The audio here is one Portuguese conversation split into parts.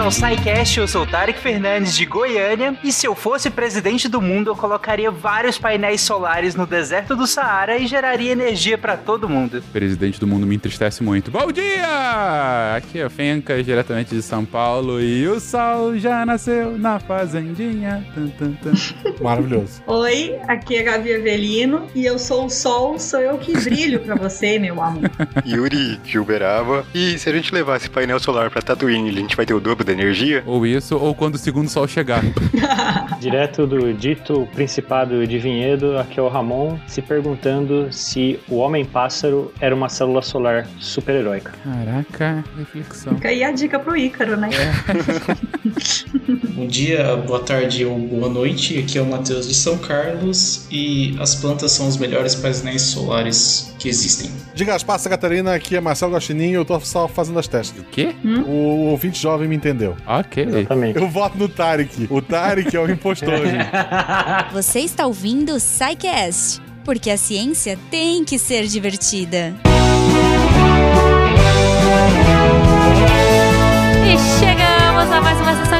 ao SciCast, eu sou Tarek Fernandes de Goiânia e se eu fosse presidente do mundo eu colocaria vários painéis solares no deserto do Saara e geraria energia para todo mundo. Presidente do mundo me entristece muito. Bom dia! Aqui é o Fencas, diretamente de São Paulo e o sol já nasceu na fazendinha. Tum, tum, tum. Maravilhoso. Oi, aqui é Gabi Avelino e eu sou o sol, sou eu que brilho pra você, meu amor. Yuri de Uberaba. E se a gente levar esse painel solar pra Tatooine, a gente vai ter o dobro da energia? Ou isso, ou quando o segundo sol chegar. Direto do dito Principado de Vinhedo, aqui é o Ramon, se perguntando se o Homem-Pássaro era uma célula solar super-heróica. Caraca, reflexão. Fica aí a dica pro Ícaro, né? Bom dia, boa tarde ou boa noite. Aqui é o Matheus de São Carlos e as plantas são os melhores painéis solares que existem. Diga as passas, Catarina, aqui é Marcelo Guaxinim eu tô só fazendo as testes. O quê? O ouvinte jovem me entendeu. Ok. Exatamente. Eu voto no Tarek. O Tarek é o impostor, gente. Você está ouvindo o SciCast, porque a ciência tem que ser divertida. E chegamos a mais uma sessão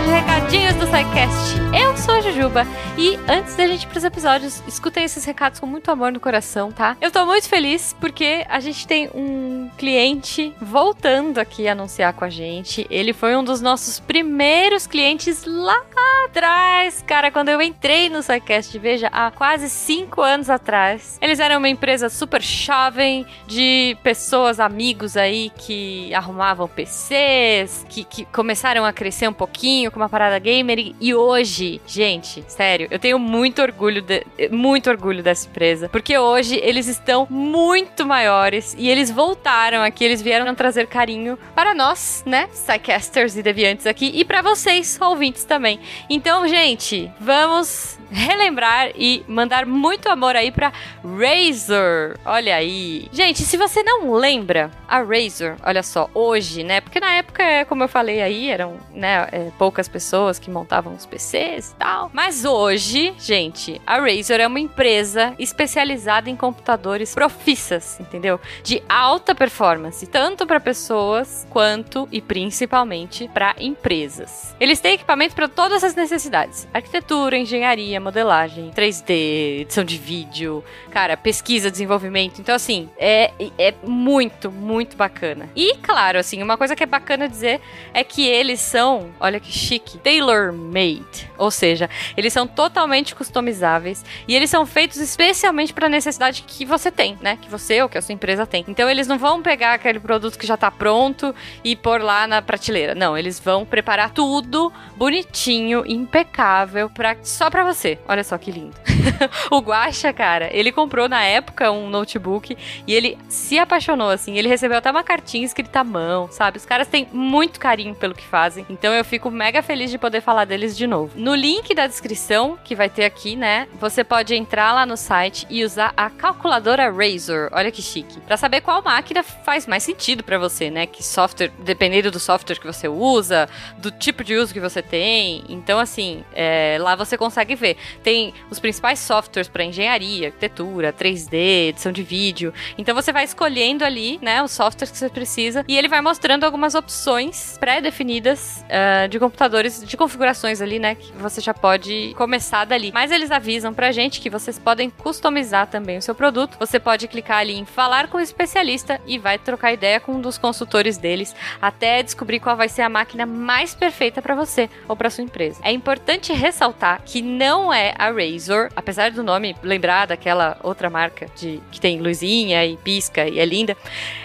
do SciCast. Eu sou a Jujuba e antes da gente ir pros episódios, escutem esses recados com muito amor no coração, tá? Eu tô muito feliz porque a gente tem um cliente voltando aqui a anunciar com a gente. Ele foi um dos nossos primeiros clientes lá atrás, cara, quando eu entrei no SciCast, veja, há quase cinco anos atrás. Eles eram uma empresa super jovem de pessoas, amigos aí que arrumavam PCs, que, que começaram a crescer um pouquinho com uma parada gamer e- hoje, gente, sério, eu tenho muito orgulho, de- muito orgulho dessa empresa, porque hoje eles estão muito maiores e eles voltaram aqui, eles vieram trazer carinho para nós, né, Psycasters e Deviantes aqui e para vocês, ouvintes também. Então, gente, vamos relembrar e mandar muito amor aí pra Razer. Olha aí. Gente, se você não lembra, a Razer, olha só, hoje, né? Porque na época, como eu falei aí, eram né, é, poucas pessoas que montavam os PCs e tal. Mas hoje, gente, a Razer é uma empresa especializada em computadores profissas, entendeu? De alta performance, tanto para pessoas quanto e principalmente para empresas. Eles têm equipamento para todas as necessidades: arquitetura, engenharia, modelagem, 3D, edição de vídeo, cara, pesquisa, desenvolvimento. Então, assim, é, é muito, muito bacana. E, claro, assim, uma coisa que é bacana dizer é que eles são, olha que chique, tailor-made. Ou seja, eles são totalmente customizáveis e eles são feitos especialmente para a necessidade que você tem, né? Que você ou que a sua empresa tem. Então, eles não vão pegar aquele produto que já tá pronto e pôr lá na prateleira. Não, eles vão preparar tudo bonitinho, impecável, pra, só pra você. Olha só que lindo. o Guaxa, cara, ele comprou na época um notebook e ele se apaixonou, assim. Ele recebeu até uma cartinha escrita à mão, sabe? Os caras têm muito carinho pelo que fazem. Então eu fico mega feliz de poder falar deles de novo. No link da descrição, que vai ter aqui, né? Você pode entrar lá no site e usar a calculadora Razor. Olha que chique. Pra saber qual máquina faz mais sentido pra você, né? Que software, dependendo do software que você usa, do tipo de uso que você tem. Então, assim, é, lá você consegue ver. Tem os principais softwares para engenharia, arquitetura, 3D, edição de vídeo. Então você vai escolhendo ali, né, os softwares que você precisa e ele vai mostrando algumas opções pré-definidas ah, de computadores, de configurações ali, né, que você já pode começar dali. Mas eles avisam pra gente que vocês podem customizar também o seu produto. Você pode clicar ali em falar com o especialista e vai trocar ideia com um dos consultores deles até descobrir qual vai ser a máquina mais perfeita para você ou para sua empresa. É importante ressaltar que não é a Razor, apesar do nome lembrar daquela outra marca de que tem luzinha e pisca e é linda.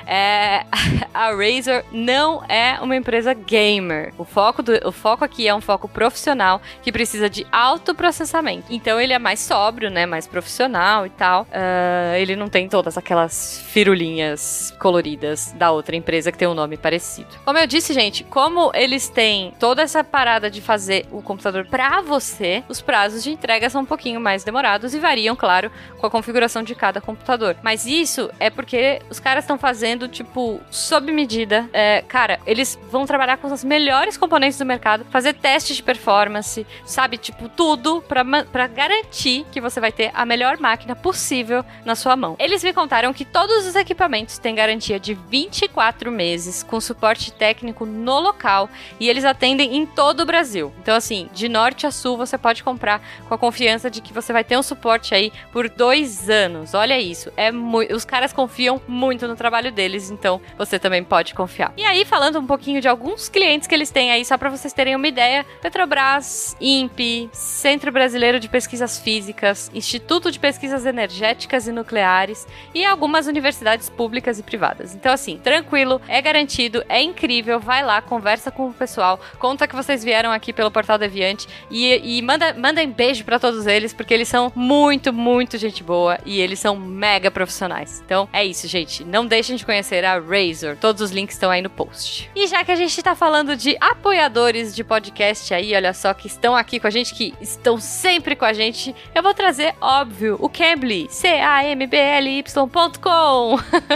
É, a Razer não é uma empresa gamer. O foco, do, o foco aqui é um foco profissional que precisa de alto processamento. Então ele é mais sóbrio, né? Mais profissional e tal. Ah, ele não tem todas aquelas firulinhas coloridas da outra empresa que tem um nome parecido. Como eu disse, gente, como eles têm toda essa parada de fazer o computador pra você, os prazos de entrega são um pouquinho mais demorados e variam, claro, com a configuração de cada computador. Mas isso é porque os caras estão fazendo, tipo, sob medida. É, cara, eles vão trabalhar com os melhores componentes do mercado, fazer testes teste de performance, sabe? Tipo, tudo pra garantir que você vai ter a melhor máquina possível na sua mão. Eles me contaram que todos os equipamentos têm garantia de 24 meses, com suporte técnico no local, e eles atendem em todo o Brasil. Então, assim, de norte a sul, você pode comprar com a confiança de que você vai ter um suporte aí por dois anos. Olha isso, é. Os caras confiam muito no trabalho deles, então você também pode confiar. E aí, falando um pouquinho de alguns clientes que eles têm aí, só para vocês terem uma ideia: Petrobras, INPE, Centro Brasileiro de Pesquisas Físicas, Instituto de Pesquisas Energéticas e Nucleares e algumas universidades públicas e privadas. Então, assim, tranquilo, é garantido, é incrível. Vai lá, conversa com o pessoal, conta que vocês vieram aqui pelo Portal Deviante e, e manda, mandem beijo pra todos eles, porque eles são muito, muito gente boa e eles são mega profissionais. Então é isso, gente. Não deixem de conhecer a Razor. Todos os links estão aí no post. E já que a gente tá falando de apoiadores de podcast aí, olha só, que estão aqui com a gente, que estão sempre com a gente, eu vou trazer, óbvio, o Cambly, C-A-M-B-L-Y.com.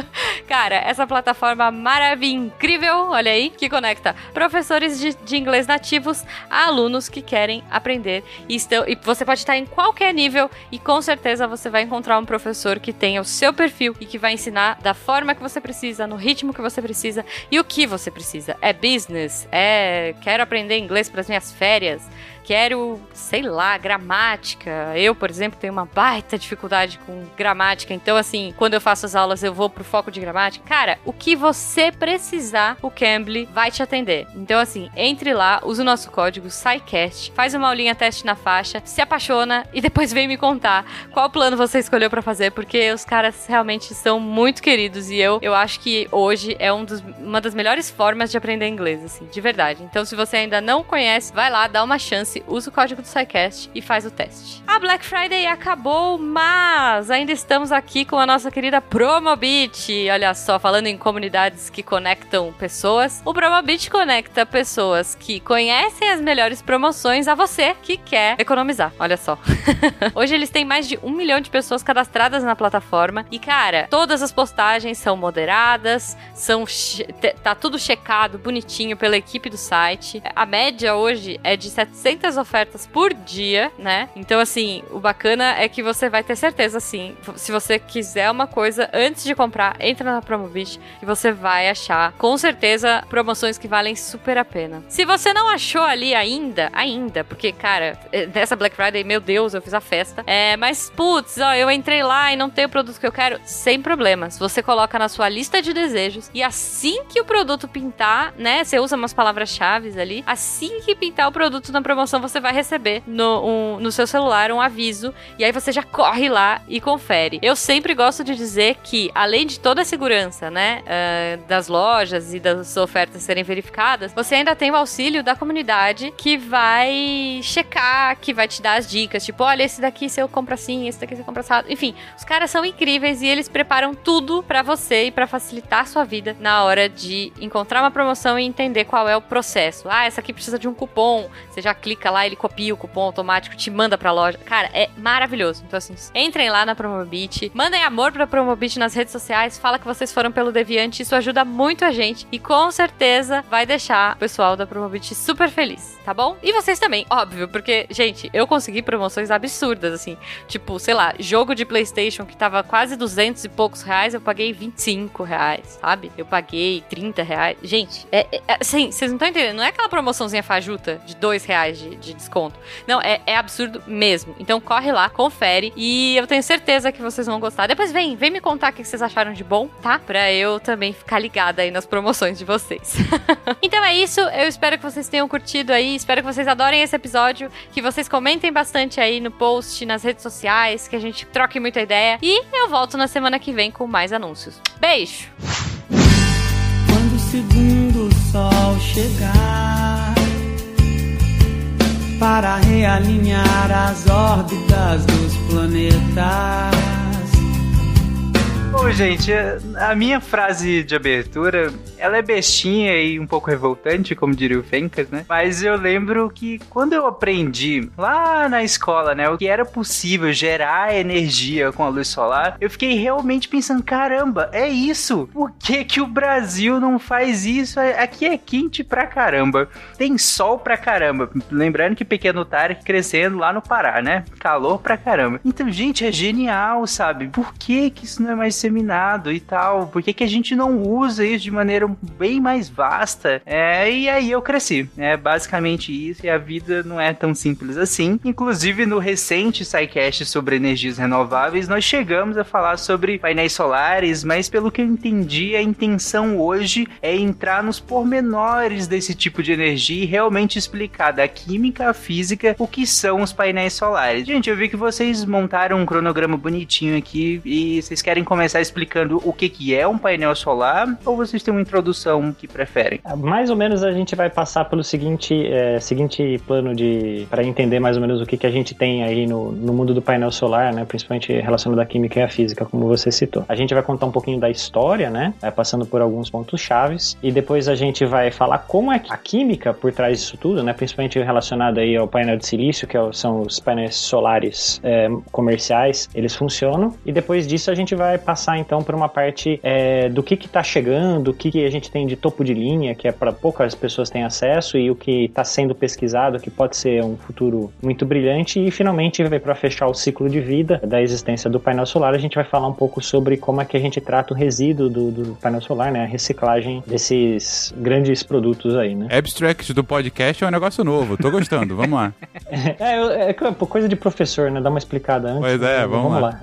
Cara, essa plataforma maravilhosa, incrível, olha aí, que conecta professores de, de inglês nativos a alunos que querem aprender. E, estão, e você pode estar em qualquer nível e com certeza você vai encontrar um professor que tenha o seu perfil e que vai ensinar da forma que você precisa, no ritmo que você precisa e o que você precisa. É business, é quero aprender inglês para as minhas férias quero, sei lá, gramática. Eu, por exemplo, tenho uma baita dificuldade com gramática, então assim, quando eu faço as aulas eu vou pro foco de gramática. Cara, o que você precisar, o Cambly vai te atender. Então assim, entre lá, usa o nosso código SciCast, faz uma aulinha teste na faixa, se apaixona e depois vem me contar qual plano você escolheu para fazer, porque os caras realmente são muito queridos e eu, eu acho que hoje é um dos, uma das melhores formas de aprender inglês, assim, de verdade. Então se você ainda não conhece, vai lá, dá uma chance usa o código do SciCast e faz o teste. A Black Friday acabou, mas ainda estamos aqui com a nossa querida Promobit. Olha só, falando em comunidades que conectam pessoas, o Promobit conecta pessoas que conhecem as melhores promoções a você que quer economizar. Olha só. Hoje eles têm mais de um milhão de pessoas cadastradas na plataforma e, cara, todas as postagens são moderadas, são tá tudo checado, bonitinho pela equipe do site. A média hoje é de 700 ofertas por dia, né? Então, assim, o bacana é que você vai ter certeza, assim, se você quiser uma coisa antes de comprar, entra na Promobit e você vai achar, com certeza, promoções que valem super a pena. Se você não achou ali ainda, ainda, porque, cara, nessa Black Friday, meu Deus, eu fiz a festa. É, mas, putz, ó, eu entrei lá e não tem o produto que eu quero, sem problemas. Você coloca na sua lista de desejos e assim que o produto pintar, né? Você usa umas palavras-chave ali, assim que pintar o produto na promoção, você vai receber no, um, no seu celular um aviso e aí você já corre lá e confere. Eu sempre gosto de dizer que, além de toda a segurança, né, uh, das lojas e das ofertas serem verificadas, você ainda tem o auxílio da comunidade que vai checar, que vai te dar as dicas, tipo, olha, esse daqui você compra assim, esse daqui você compra assado. Enfim, os caras são incríveis e eles preparam tudo para você e para facilitar a sua vida na hora de encontrar uma promoção e entender qual é o processo. Ah, essa aqui precisa de um cupom. Você já clica lá, ele copia o cupom automático, te manda pra loja. Cara, é maravilhoso. Então, assim, entrem lá na Promobit, mandem amor pra Promobit nas redes sociais, fala que vocês foram pelo Deviante, isso ajuda muito a gente e com certeza vai deixar o pessoal da Promobit super feliz, tá bom? E vocês também, óbvio, porque, gente, eu consegui promoções absurdas, assim, tipo, sei lá, jogo de PlayStation que tava quase 200 e poucos reais, eu paguei 25 reais, sabe? Eu paguei 30 reais. Gente, é, é assim, vocês não estão entendendo, não é aquela promoçãozinha fajuta de 2 reais de, de desconto. Não, é, é absurdo mesmo. Então corre lá, confere e eu tenho certeza que vocês vão gostar. Depois vem, vem me contar o que vocês acharam de bom, tá? Pra eu também ficar ligada aí nas promoções de vocês. então é isso, eu espero que vocês tenham curtido aí, espero que vocês adorem esse episódio, que vocês comentem bastante aí no post, nas redes sociais, que a gente troque muita ideia. E eu volto na semana que vem com mais anúncios. Beijo! Quando o segundo sol chegar para realinhar as órbitas dos planetas. Bom, gente, a minha frase de abertura, ela é bestinha e um pouco revoltante, como diria o Fencas, né? Mas eu lembro que quando eu aprendi lá na escola, né, o que era possível gerar energia com a luz solar, eu fiquei realmente pensando, caramba, é isso? Por que que o Brasil não faz isso? Aqui é quente pra caramba. Tem sol pra caramba. Lembrando que Pequeno Tarek crescendo lá no Pará, né? Calor pra caramba. Então, gente, é genial, sabe? Por que que isso não é mais disseminado e tal? Por que que a gente não usa isso de maneira bem mais vasta? É, e aí eu cresci. É basicamente isso e a vida não é tão simples assim. Inclusive, no recente SciCast sobre energias renováveis, nós chegamos a falar sobre painéis solares, mas pelo que eu entendi, a intenção hoje é entrar nos pormenores desse tipo de energia e realmente explicar da química à física o que são os painéis solares. Gente, eu vi que vocês montaram um cronograma bonitinho aqui e vocês querem começar explicando o que, que é um painel solar ou vocês têm uma introdução que preferem? Mais ou menos a gente vai passar pelo seguinte, é, seguinte plano de para entender mais ou menos o que, que a gente tem aí no, no mundo do painel solar, né, principalmente relacionado à química e à física, como você citou. A gente vai contar um pouquinho da história, né, é, passando por alguns pontos chaves e depois a gente vai falar como é a química por trás disso tudo, né, principalmente relacionado aí ao painel de silício, que é são os painéis solares é, comerciais, eles funcionam e depois disso a gente vai passar então por uma parte é, do que que tá chegando, o que, que a gente tem de topo de linha, que é para poucas pessoas têm acesso e o que está sendo pesquisado, que pode ser um futuro muito brilhante e finalmente para fechar o ciclo de vida da existência do painel solar, a gente vai falar um pouco sobre como é que a gente trata o resíduo do, do painel solar, né, a reciclagem desses grandes produtos aí, né? Abstract do podcast é um negócio novo, tô gostando, vamos lá. é, é, coisa de professor, né, dá uma explicada antes. Pois é, vamos, vamos lá. lá.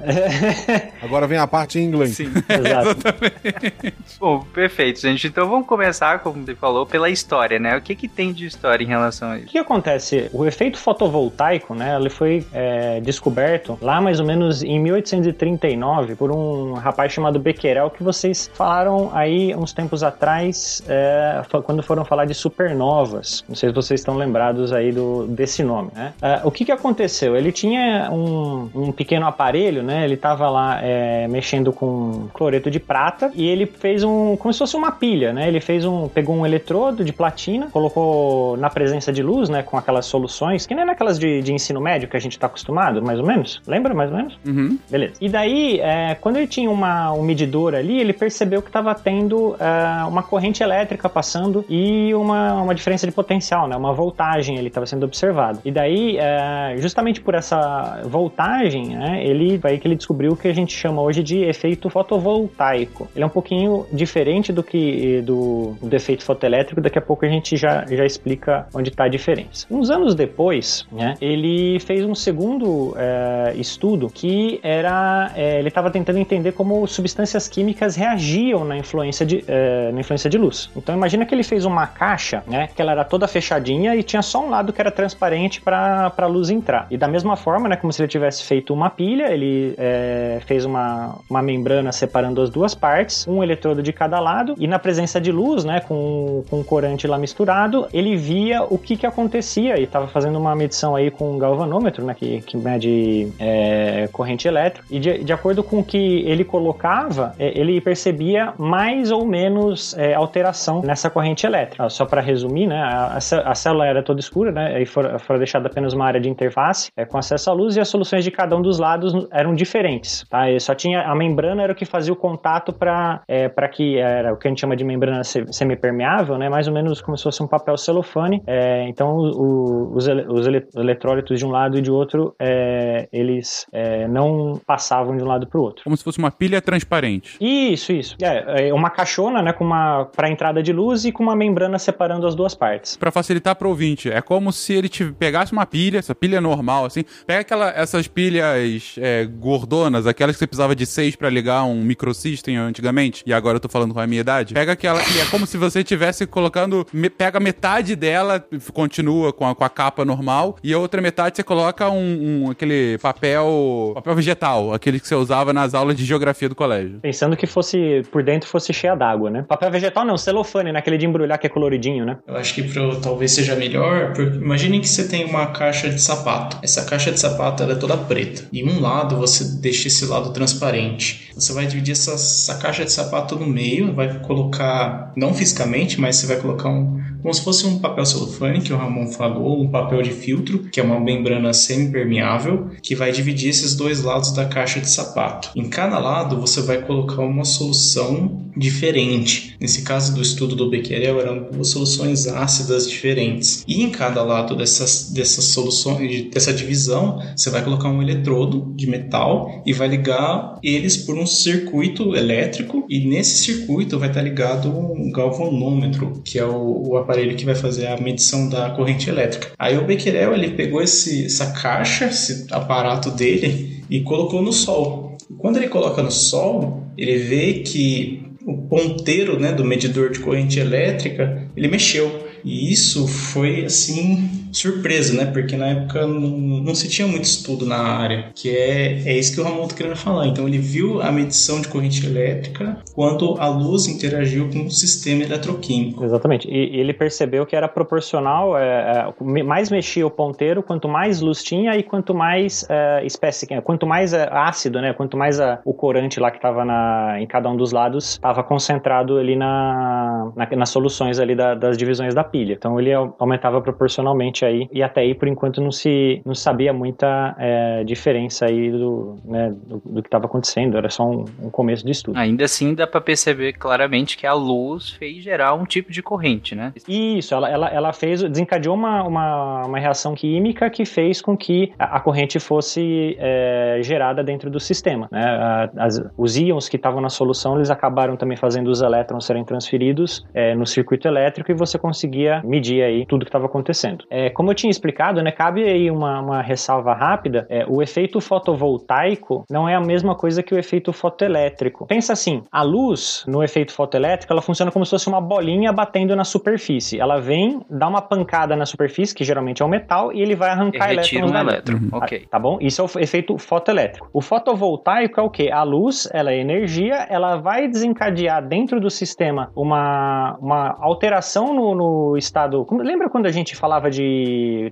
Agora vem a parte em inglês. Sim, exatamente. Bom, perfeito, gente. Então vamos começar, como você falou, pela história, né? O que que tem de história em relação a isso? O que acontece? O efeito fotovoltaico, né, ele foi é, descoberto lá mais ou menos em 1839 por um rapaz chamado Becquerel, que vocês falaram aí uns tempos atrás, é, quando foram falar de supernovas. Não sei se vocês estão lembrados aí do, desse nome, né? É, o que que aconteceu? Ele tinha um, um pequeno aparelho, né? Ele estava lá é, mexendo com cloreto de prata e ele fez um, como se fosse uma pilha, né? Ele fez um, pegou um eletrodo de platina, colocou na presença de luz, né? Com aquelas soluções, que nem naquelas de, de ensino médio que a gente está acostumado, mais ou menos. Lembra mais ou menos? Uhum. Beleza. E daí, é, quando ele tinha uma, um medidor ali, ele percebeu que estava tendo é, uma corrente elétrica passando e uma, uma diferença de potencial, né? Uma voltagem ele estava sendo observado. E daí, é, justamente por essa voltagem, né? Ele aí que ele descobriu o que a gente chama hoje de efeito fotovoltaico. Ele é um pouquinho diferente do que do, do efeito fotoelétrico. Daqui a pouco a gente já, já explica onde está a diferença. Uns anos depois, né? Ele fez um segundo é, estudo que era é, ele estava tentando entender como substâncias químicas reagiam na influência de, é, na influência de luz. Então imagina que ele fez uma caixa, né, que ela era toda fechadinha e tinha só um lado que era transparente para a luz entrar. E da mesma forma, né, como se ele tivesse feito uma pilha, ele fez uma, uma membrana separando as duas partes, um eletrodo de cada lado, e na presença de luz, né, com, com corante lá misturado, ele via o que que acontecia e estava fazendo uma medição aí com um galvanômetro, né, que, que mede é, corrente elétrica, e de, de acordo com o que ele colocava, é, ele percebia mais ou menos é, alteração nessa corrente elétrica. Só para resumir, né, a, a, célula era toda escura, né, e foi deixada apenas uma área de interface é, com acesso à luz e as soluções de cada um dos lados eram diferentes. Tá? E só tinha a membrana era o que fazia o contato para é, que era o que a gente chama de membrana semipermeável, né, mais ou menos como se fosse um papel celofane. É, então o, os, os eletrólitos de um lado e de outro é, eles é, não passavam de um lado para o outro. Como se fosse uma pilha transparente. Isso, isso. É, é uma caixona, né, com uma para entrada de luz e com uma membrana separando as duas partes. Para facilitar para o ouvinte, é como se ele te pegasse uma pilha, essa pilha normal, assim, pega aquela, essas pilhas é, gordonas, aquelas que você precisava de seis para ligar um microsystem antigamente, e agora eu tô falando com a minha idade. Pega aquela, e é como se você estivesse colocando, me, pega metade dela, continua com a, com a capa normal, e a outra metade você coloca um, um aquele papel, papel vegetal, aquele que você usava nas aulas de geografia do colégio. Pensando que fosse, por dentro fosse cheia d'água, né? Papel vegetal não, celofane, naquele de embrulhar que é coloridinho, né? Eu acho que pro, talvez seja melhor, porque imaginem que você tem uma caixa de sapato. Essa caixa de sapato ela é toda preta. E um lado você deixa esse lado transparente. Você vai dividir essa, essa caixa de sapato no meio, vai colocar, não fisicamente, mas você vai colocar um, como se fosse um papel celofane, que o Ramon falou, um papel de filtro, que é uma membrana semi-permeável, que vai dividir esses dois lados da caixa de sapato. Em cada lado você vai colocar uma solução diferente. Nesse caso do estudo do Becquerel, eram duas soluções ácidas diferentes. E em cada lado dessas, dessas soluções, dessa divisão, você vai colocar um eletrodo de metal e vai ligar eles por um circuito elétrico. E nesse circuito vai estar ligado um galvanômetro, que é o, o aparelho que vai fazer a medição da corrente elétrica. Aí o Becquerel ele pegou esse, essa caixa, esse aparato dele e colocou no sol. E quando ele coloca no sol, ele vê que o ponteiro né, do medidor de corrente elétrica ele mexeu. E isso foi assim surpresa, né? Porque na época não, não se tinha muito estudo na área, que é, é isso que o Ramon está querendo falar. Então ele viu a medição de corrente elétrica quando a luz interagiu com o sistema eletroquímico. Exatamente. E ele percebeu que era proporcional, é, é, mais mexia o ponteiro, quanto mais luz tinha e quanto mais é, espécie, quanto mais é, ácido, né? Quanto mais a, o corante lá que estava em cada um dos lados estava concentrado ali na, na, nas soluções ali da, das divisões da pilha. Então ele aumentava proporcionalmente aí e até aí por enquanto não se não sabia muita é, diferença aí do, né, do, do, que estava acontecendo. Era só um, um, começo de estudo. Ainda assim dá para perceber claramente que a luz fez gerar um tipo de corrente, né? Isso, ela, ela, ela fez desencadeou uma, uma, uma reação química que fez com que a, a corrente fosse é, gerada dentro do sistema. Né? As, os íons que estavam na solução eles acabaram também fazendo os elétrons serem transferidos é, no circuito elétrico e você conseguia medir aí tudo que estava acontecendo. É, como eu tinha explicado, né, cabe aí uma, uma ressalva rápida, é, o efeito fotovoltaico não é a mesma coisa que o efeito fotoelétrico. Pensa assim, a luz no efeito fotoelétrico, ela funciona como se fosse uma bolinha batendo na superfície. Ela vem, dá uma pancada na superfície, que geralmente é o metal, e ele vai arrancar elétrons um elétron. Uhum. Ok. Tá bom? Isso é o efeito fotoelétrico. O fotovoltaico é o quê? A luz, ela é energia, ela vai desencadear dentro do sistema uma, uma alteração no, no estado. Lembra quando a gente falava de.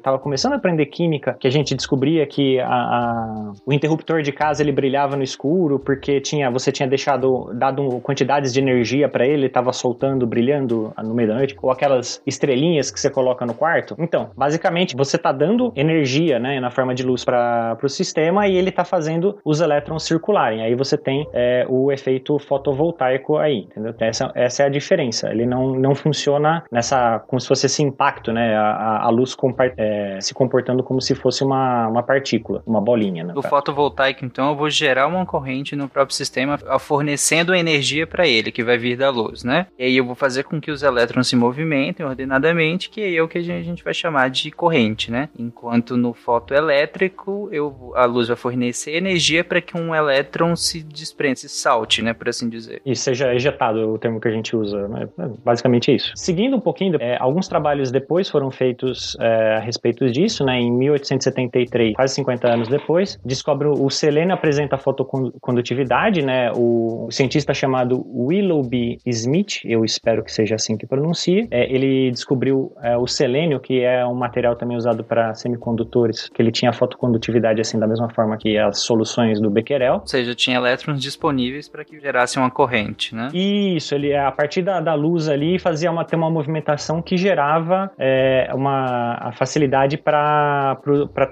Tava começando a aprender química, que a gente descobria que a, a, o interruptor de casa ele brilhava no escuro porque tinha, você tinha deixado, dado quantidades de energia para ele, estava soltando, brilhando no meio da noite, ou aquelas estrelinhas que você coloca no quarto. Então, basicamente, você está dando energia, né, na forma de luz para o sistema e ele está fazendo os elétrons circularem. Aí você tem é, o efeito fotovoltaico aí, entendeu? Essa, essa é a diferença. Ele não, não funciona nessa como se fosse esse impacto, né? A, a luz é, se comportando como se fosse uma, uma partícula, uma bolinha. Né, no fotovoltaico, então, eu vou gerar uma corrente no próprio sistema, fornecendo energia para ele, que vai vir da luz, né? E aí eu vou fazer com que os elétrons se movimentem ordenadamente, que é o que a gente vai chamar de corrente, né? Enquanto no fotoelétrico, eu, a luz vai fornecer energia para que um elétron se desprenda, se salte, né? Por assim dizer. E seja ejetado, o termo que a gente usa. Né? Basicamente é isso. Seguindo um pouquinho, é, alguns trabalhos depois foram feitos é, a respeito disso, né? Em 1873, quase 50 anos depois, descobre o selênio apresenta fotocondutividade, né? O cientista chamado Willoughby Smith, eu espero que seja assim que pronuncie, é, ele descobriu é, o selênio, que é um material também usado para semicondutores, que ele tinha fotocondutividade assim da mesma forma que as soluções do Becquerel. Ou seja, tinha elétrons disponíveis para que gerasse uma corrente, né? Isso, ele a partir da, da luz ali fazia uma, ter uma movimentação que gerava é, uma a facilidade para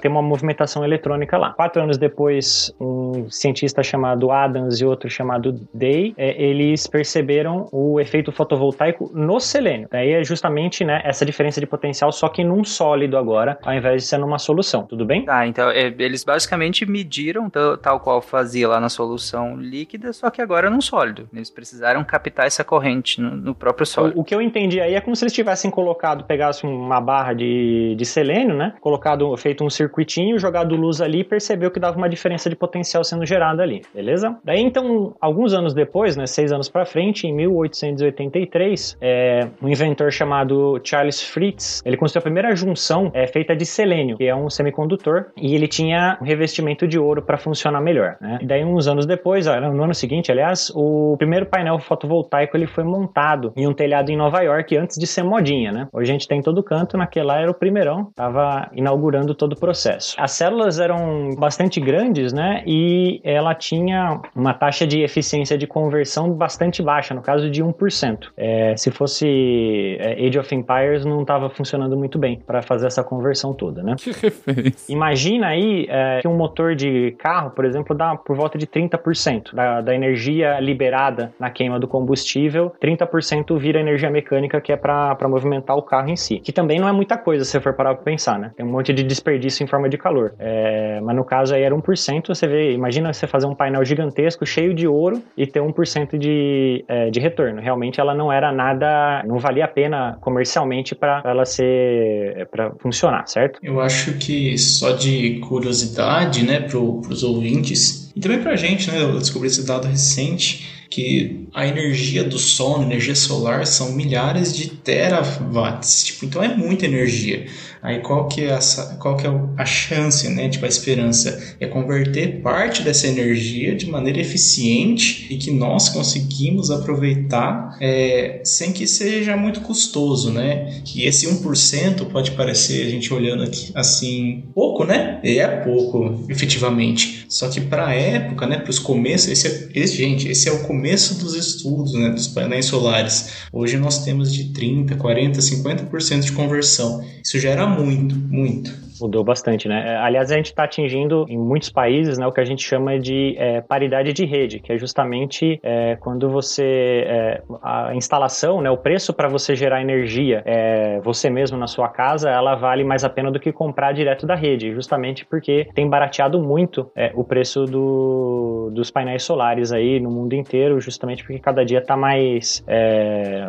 ter uma movimentação eletrônica lá. Quatro anos depois, um cientista chamado Adams e outro chamado Day, é, eles perceberam o efeito fotovoltaico no selênio. Daí é justamente né, essa diferença de potencial, só que num sólido agora, ao invés de ser numa solução. Tudo bem? Tá, então é, eles basicamente mediram tal qual fazia lá na solução líquida, só que agora num sólido. Eles precisaram captar essa corrente no, no próprio sólido. O, o que eu entendi aí é como se eles tivessem colocado, pegasse uma barra de de, selênio, né? Colocado, feito um circuitinho, jogado luz ali e percebeu que dava uma diferença de potencial sendo gerada ali, beleza? Daí então, alguns anos depois, né, seis anos para frente, em 1883, é, um inventor chamado Charles Fritz, ele construiu a primeira junção é, feita de selênio, que é um semicondutor, e ele tinha um revestimento de ouro para funcionar melhor, né? E daí uns anos depois, no ano seguinte, aliás, o primeiro painel fotovoltaico ele foi montado em um telhado em Nova York antes de ser modinha, né? Hoje a gente tem todo canto, naquele lá era o primeirão, tava inaugurando todo o processo. As células eram bastante grandes, né? E ela tinha uma taxa de eficiência de conversão bastante baixa, no caso de 1%. É, se fosse é, Age of Empires, não estava funcionando muito bem para fazer essa conversão toda, né? Que referência. Imagina aí é, que um motor de carro, por exemplo, dá por volta de 30% da, da energia liberada na queima do combustível, 30% vira energia mecânica que é para movimentar o carro em si. Que também não é muita coisa se for parar para pensar, né? Tem um monte de desperdício em forma de calor. É, mas no caso aí era 1%, você vê, imagina você fazer um painel gigantesco, cheio de ouro e ter 1% de, é, de retorno. Realmente ela não era nada, não valia a pena comercialmente para ela ser, para funcionar, certo? Eu acho que só de curiosidade, né, para os ouvintes, e também pra gente, né, eu descobri esse dado recente, que a energia do sol, energia solar, são milhares de terawatts. Tipo, então é muita energia. Aí qual que é, essa, qual que é a chance, né, tipo a esperança? É converter parte dessa energia de maneira eficiente e que nós conseguimos aproveitar é, sem que seja muito custoso, né? E esse 1% pode parecer, a gente olhando aqui assim, pouco, né? E é pouco, efetivamente. Só que para a época, né, para os começos, esse, é, esse, gente, esse é o começo dos estudos, né, dos painéis solares. Hoje nós temos de 30, 40, 50% de conversão. Isso gera muito, muito. Mudou bastante, né? É, aliás, a gente está atingindo em muitos países né, o que a gente chama de é, paridade de rede, que é justamente é, quando você. É, a instalação, né, o preço para você gerar energia é, você mesmo na sua casa, ela vale mais a pena do que comprar direto da rede, justamente porque tem barateado muito é, o preço do, dos painéis solares aí no mundo inteiro, justamente porque cada dia está mais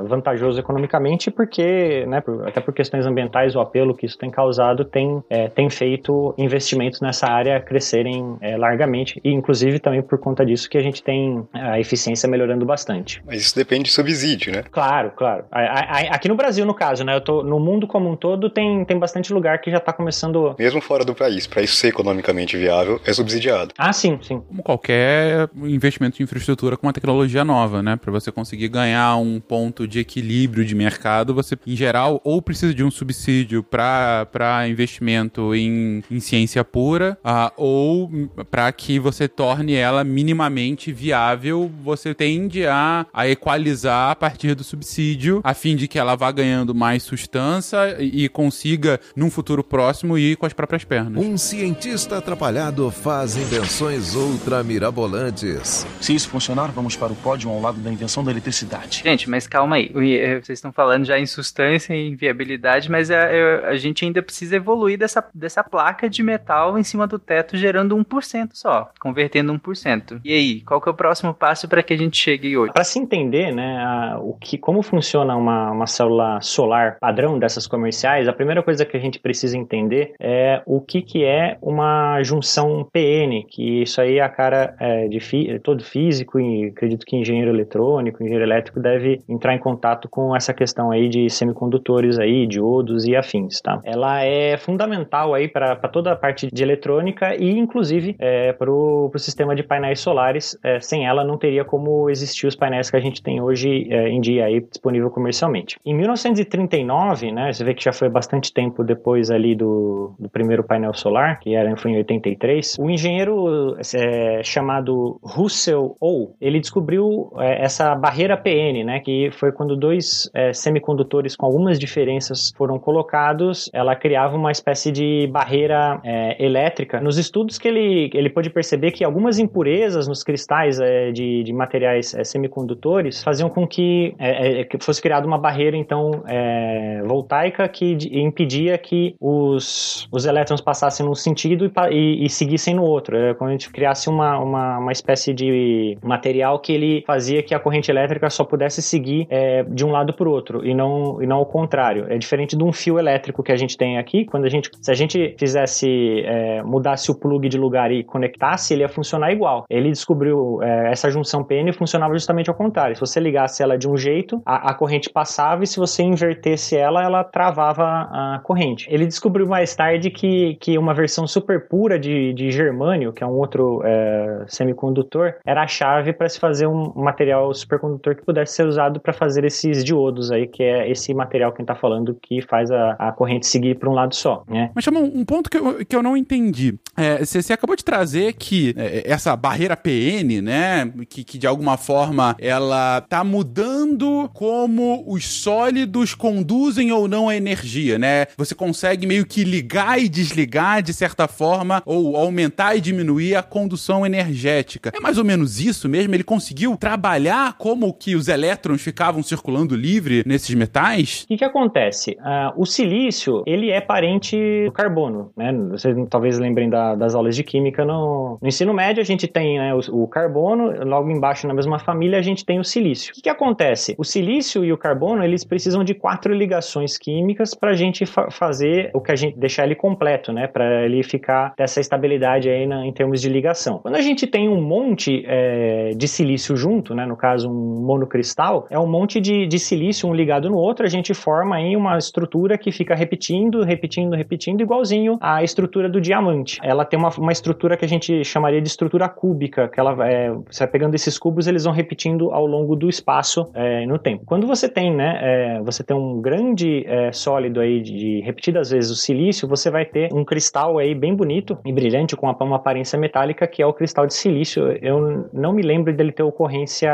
vantajoso economicamente, porque, né, até por questões ambientais, o apelo que isso tem causado tem é, tem feito investimentos nessa área crescerem é, largamente e inclusive também por conta disso que a gente tem a eficiência melhorando bastante. Mas isso depende de subsídio, né? Claro, claro. A, a, aqui no Brasil, no caso, né? Eu tô, no mundo como um todo tem, tem bastante lugar que já está começando... Mesmo fora do país, para isso ser economicamente viável, é subsidiado. Ah, sim, sim. Como qualquer investimento de infraestrutura com uma tecnologia nova, né? Para você conseguir ganhar um ponto de equilíbrio de mercado, você, em geral, ou precisa de um subsídio para investimento investimento em, em ciência pura, uh, ou para que você torne ela minimamente viável, você tende a, a equalizar a partir do subsídio, a fim de que ela vá ganhando mais sustância e, e consiga, num futuro próximo, ir com as próprias pernas. Um cientista atrapalhado faz invenções ultra mirabolantes. Se isso funcionar, vamos para o pódio ao lado da invenção da eletricidade. Gente, mas calma aí. Eh, vocês estão falando já em sustância e em viabilidade, mas a, a, a gente ainda precisa evoluir dessa dessa, dessa placa de metal em cima do teto, gerando 1% só, convertendo 1%. E aí, qual que é o próximo passo para que a gente chegue hoje? Para se entender, né, a, o que, como funciona uma, uma célula solar padrão dessas comerciais, a primeira coisa que a gente precisa entender é o que, que é uma junção PN, que isso aí a cara é, de fi, todo físico e acredito que engenheiro eletrônico, engenheiro elétrico deve entrar em contato com essa questão aí de semicondutores aí, diodos e afins, tá? Ela é fundamental fundamental aí para toda a parte de eletrônica e inclusive é, para o sistema de painéis solares. É, sem ela não teria como existir os painéis que a gente tem hoje é, em dia aí disponível comercialmente. Em 1939, né, você vê que já foi bastante tempo depois ali do, do primeiro painel solar, que era foi em 83, o engenheiro é, chamado Russell O, ele descobriu é, essa barreira PN, né, que foi quando dois é, semicondutores com algumas diferenças foram colocados, ela criava uma espécie de barreira é, elétrica. Nos estudos que ele, ele pôde perceber que algumas impurezas nos cristais é, de, de materiais é, semicondutores faziam com que, é, é, que fosse criada uma barreira, então, é, voltaica que de- impedia que os, os elétrons passassem num sentido e, e- e seguissem no outro. É como a gente criasse uma, uma, uma espécie de material que ele fazia que a corrente elétrica só pudesse seguir de um lado para o outro e não, e não ao contrário. É diferente de um fio elétrico que a gente tem aqui. Quando a gente, se a gente fizesse, é, mudasse o plug de lugar e conectasse, ele ia funcionar igual. Ele descobriu é, essa junção PN funcionava justamente ao contrário. Se você ligasse ela de um jeito, a, a corrente passava e se você invertesse ela, ela travava a corrente. Ele descobriu mais tarde que, que uma versão super pura de, de germânio, que é um outro é, semicondutor, era a chave para se fazer um material supercondutor que pudesse ser usado para fazer esses diodos aí, que é esse material que a gente está falando que faz a, a corrente seguir para um lado só, né? Mas chama um ponto que eu, que eu não entendi. É, Você acabou de trazer que é, essa barreira PN, né? Que, que de alguma forma ela tá mudando como os sólidos conduzem ou não a energia, né? Você consegue meio que ligar e desligar de certa forma, ou aumentar e diminuir a condução energética. É mais ou menos isso mesmo? Ele conseguiu trabalhar como que os elétrons ficavam circulando livre nesses metais? O que, que acontece? Ah, o silício, ele é parente do carbono, né? Vocês talvez lembrem da- das aulas de química no, no ensino médio, a gente tem né, o, o carbono, logo embaixo na mesma família a gente tem o silício. O que, que acontece? O silício e o carbono, eles precisam de quatro ligações químicas para a gente fa- fazer o que a gente deixar ele completo, né? Para ele ficar dessa estabilidade aí na- em termos de ligação. Quando a gente tem um monte é, de silício junto, né? No caso um monocristal, é um monte de, de silício um ligado no outro, a gente forma aí uma estrutura que fica repetindo, repetindo, repetindo, igualzinho à estrutura do diamante. Ela tem uma, uma estrutura que a gente chamaria de estrutura cúbica, que ela é, você vai pegando esses cubos, eles vão repetindo ao longo do espaço é, no tempo. Quando você tem, né, é, você tem um grande é, sólido aí de, de repetidas vezes o silício, você vai ter um cristal aí bem bonito e brilhante com uma, uma aparência metálica que é o cristal de silício. Eu não me lembro dele ter ocorrência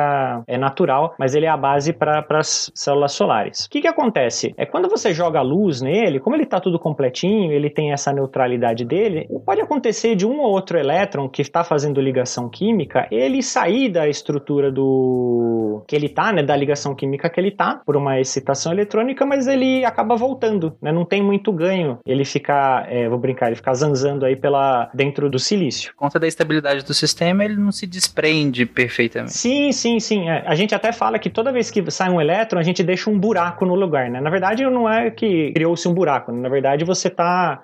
é, natural, mas ele é a base para as células solares. O que, que acontece? É quando você joga luz nele, como ele está tudo completinho, ele tem essa neutralidade dele, pode acontecer de um ou outro elétron que está fazendo ligação química, ele sair da estrutura do que ele tá, né, da ligação química que ele tá, por uma excitação eletrônica, mas ele acaba voltando, né, não tem muito ganho ele ficar, é, vou brincar, ele ficar zanzando aí pela dentro do silício. Por conta da estabilidade do sistema, ele não se desprende perfeitamente. Sim, sim, sim. É, A gente até fala que toda vez que sai um elétron, a gente deixa um buraco no lugar, né? Na verdade, não é que criou-se um buraco. né? Na verdade, você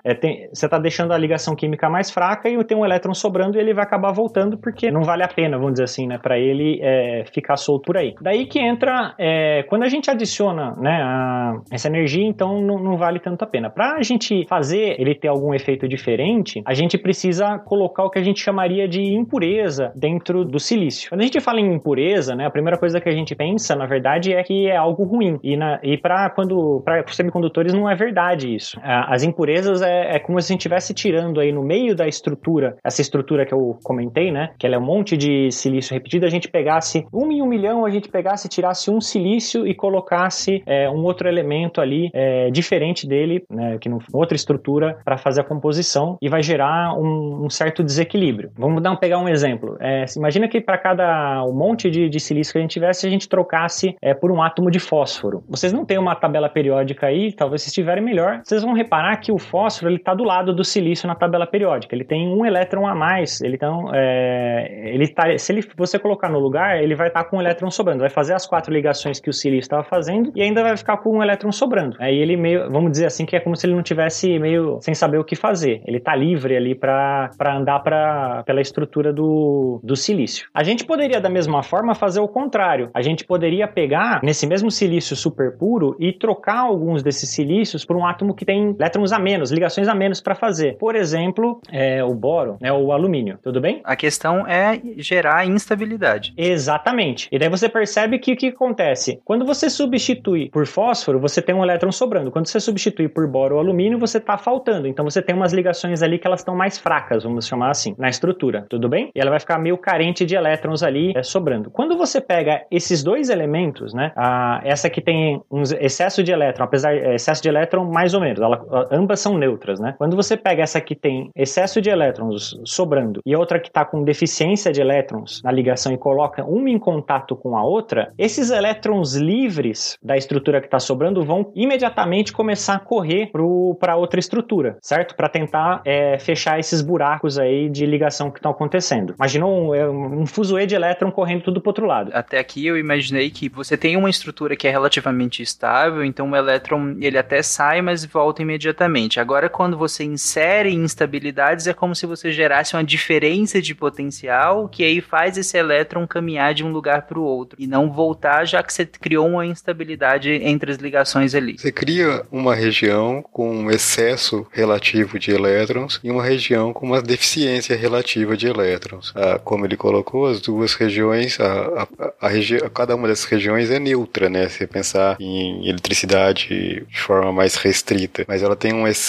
é, tem- você tá deixando a ligação química mais fraca e tem um elétron sobrando e ele vai acabar voltando porque não vale a pena, vamos dizer assim, né? Para ele é, ficar solto por aí. Daí que entra, é, quando a gente adiciona, né, a- essa energia, então não, não vale tanto a pena. Para a gente fazer ele ter algum efeito diferente, a gente precisa colocar o que a gente chamaria de impureza dentro do silício. Quando a gente fala em impureza, né, a primeira coisa que a gente pensa, na verdade, é que é algo ruim. E, e para quando para semicondutores não é verdade isso. Ah, As impurezas é, é como se a gente estivesse tirando aí no meio da estrutura, essa estrutura que eu comentei, né, que ela é um monte de silício repetido, a gente pegasse um em um milhão, a gente pegasse, tirasse um silício e colocasse é, um outro elemento ali é, diferente dele, né, que não outra estrutura para fazer a composição e vai gerar um, um certo desequilíbrio. Vamos dar um, pegar um exemplo. É, imagina que para cada um monte de, de silício que a gente tivesse, a gente trocasse é, por um átomo de fósforo. Vocês não têm uma tabela periódica aí, talvez se estiverem melhor, vocês vão reparar que o fósforo ele está do lado do silício na tabela periódica. Ele tem um elétron a mais. Ele então, é, ele tá, se ele, você colocar no lugar, ele vai estar com um elétron sobrando. Vai fazer as quatro ligações que o silício estava fazendo e ainda vai ficar com um elétron sobrando. Aí ele meio, vamos dizer assim, que é como se ele não tivesse meio sem saber o que fazer. Ele está livre ali para andar pra, pela estrutura do, do silício. A gente poderia, da mesma forma, fazer o contrário. A gente poderia pegar nesse mesmo silício super puro e trocar alguns desses silícios por um átomo que tem elétrons a menos, ligações a menos para fazer. Por exemplo, é, o boro, né, o alumínio. Tudo bem? A questão é gerar instabilidade. Exatamente. E daí você percebe que o que acontece? Quando você substitui por fósforo, você tem um elétron sobrando. Quando você substitui por boro ou alumínio, você está faltando. Então você tem umas ligações ali que elas estão mais fracas, vamos chamar assim, na estrutura. Tudo bem? E ela vai ficar meio carente de elétrons ali é, sobrando. Quando você pega esses dois elementos, né? A, essa que tem um excesso de elétron, apesar é, excesso de elétron mais ou menos, ela, ambas são neutras, né? Quando você pega essa que tem excesso de elétrons sobrando e outra que está com deficiência de elétrons na ligação e coloca uma em contato com a outra, esses elétrons livres da estrutura que está sobrando vão imediatamente começar a correr para outra estrutura, certo? Para tentar é, fechar esses buracos aí de ligação que estão acontecendo. Imagina um, é, um de elétron correndo tudo para outro lado. Até aqui eu imaginei que você tem uma estrutura que é relativamente estável, então o elétron ele até sai, mas volta imediatamente. Agora, quando você insere instabilidades, é como se você gerasse uma diferença de potencial que aí faz esse elétron caminhar de um lugar para o outro e não voltar, já que você criou uma instabilidade entre as ligações ali. Você cria uma região com um excesso relativo de elétrons e uma região com uma deficiência relativa de elétrons. Ah, como ele colocou, as duas regiões, a, a, a regi cada uma dessas regiões é neutra, né? Se pensar em eletricidade de forma mais restrita, mas ela tem um excesso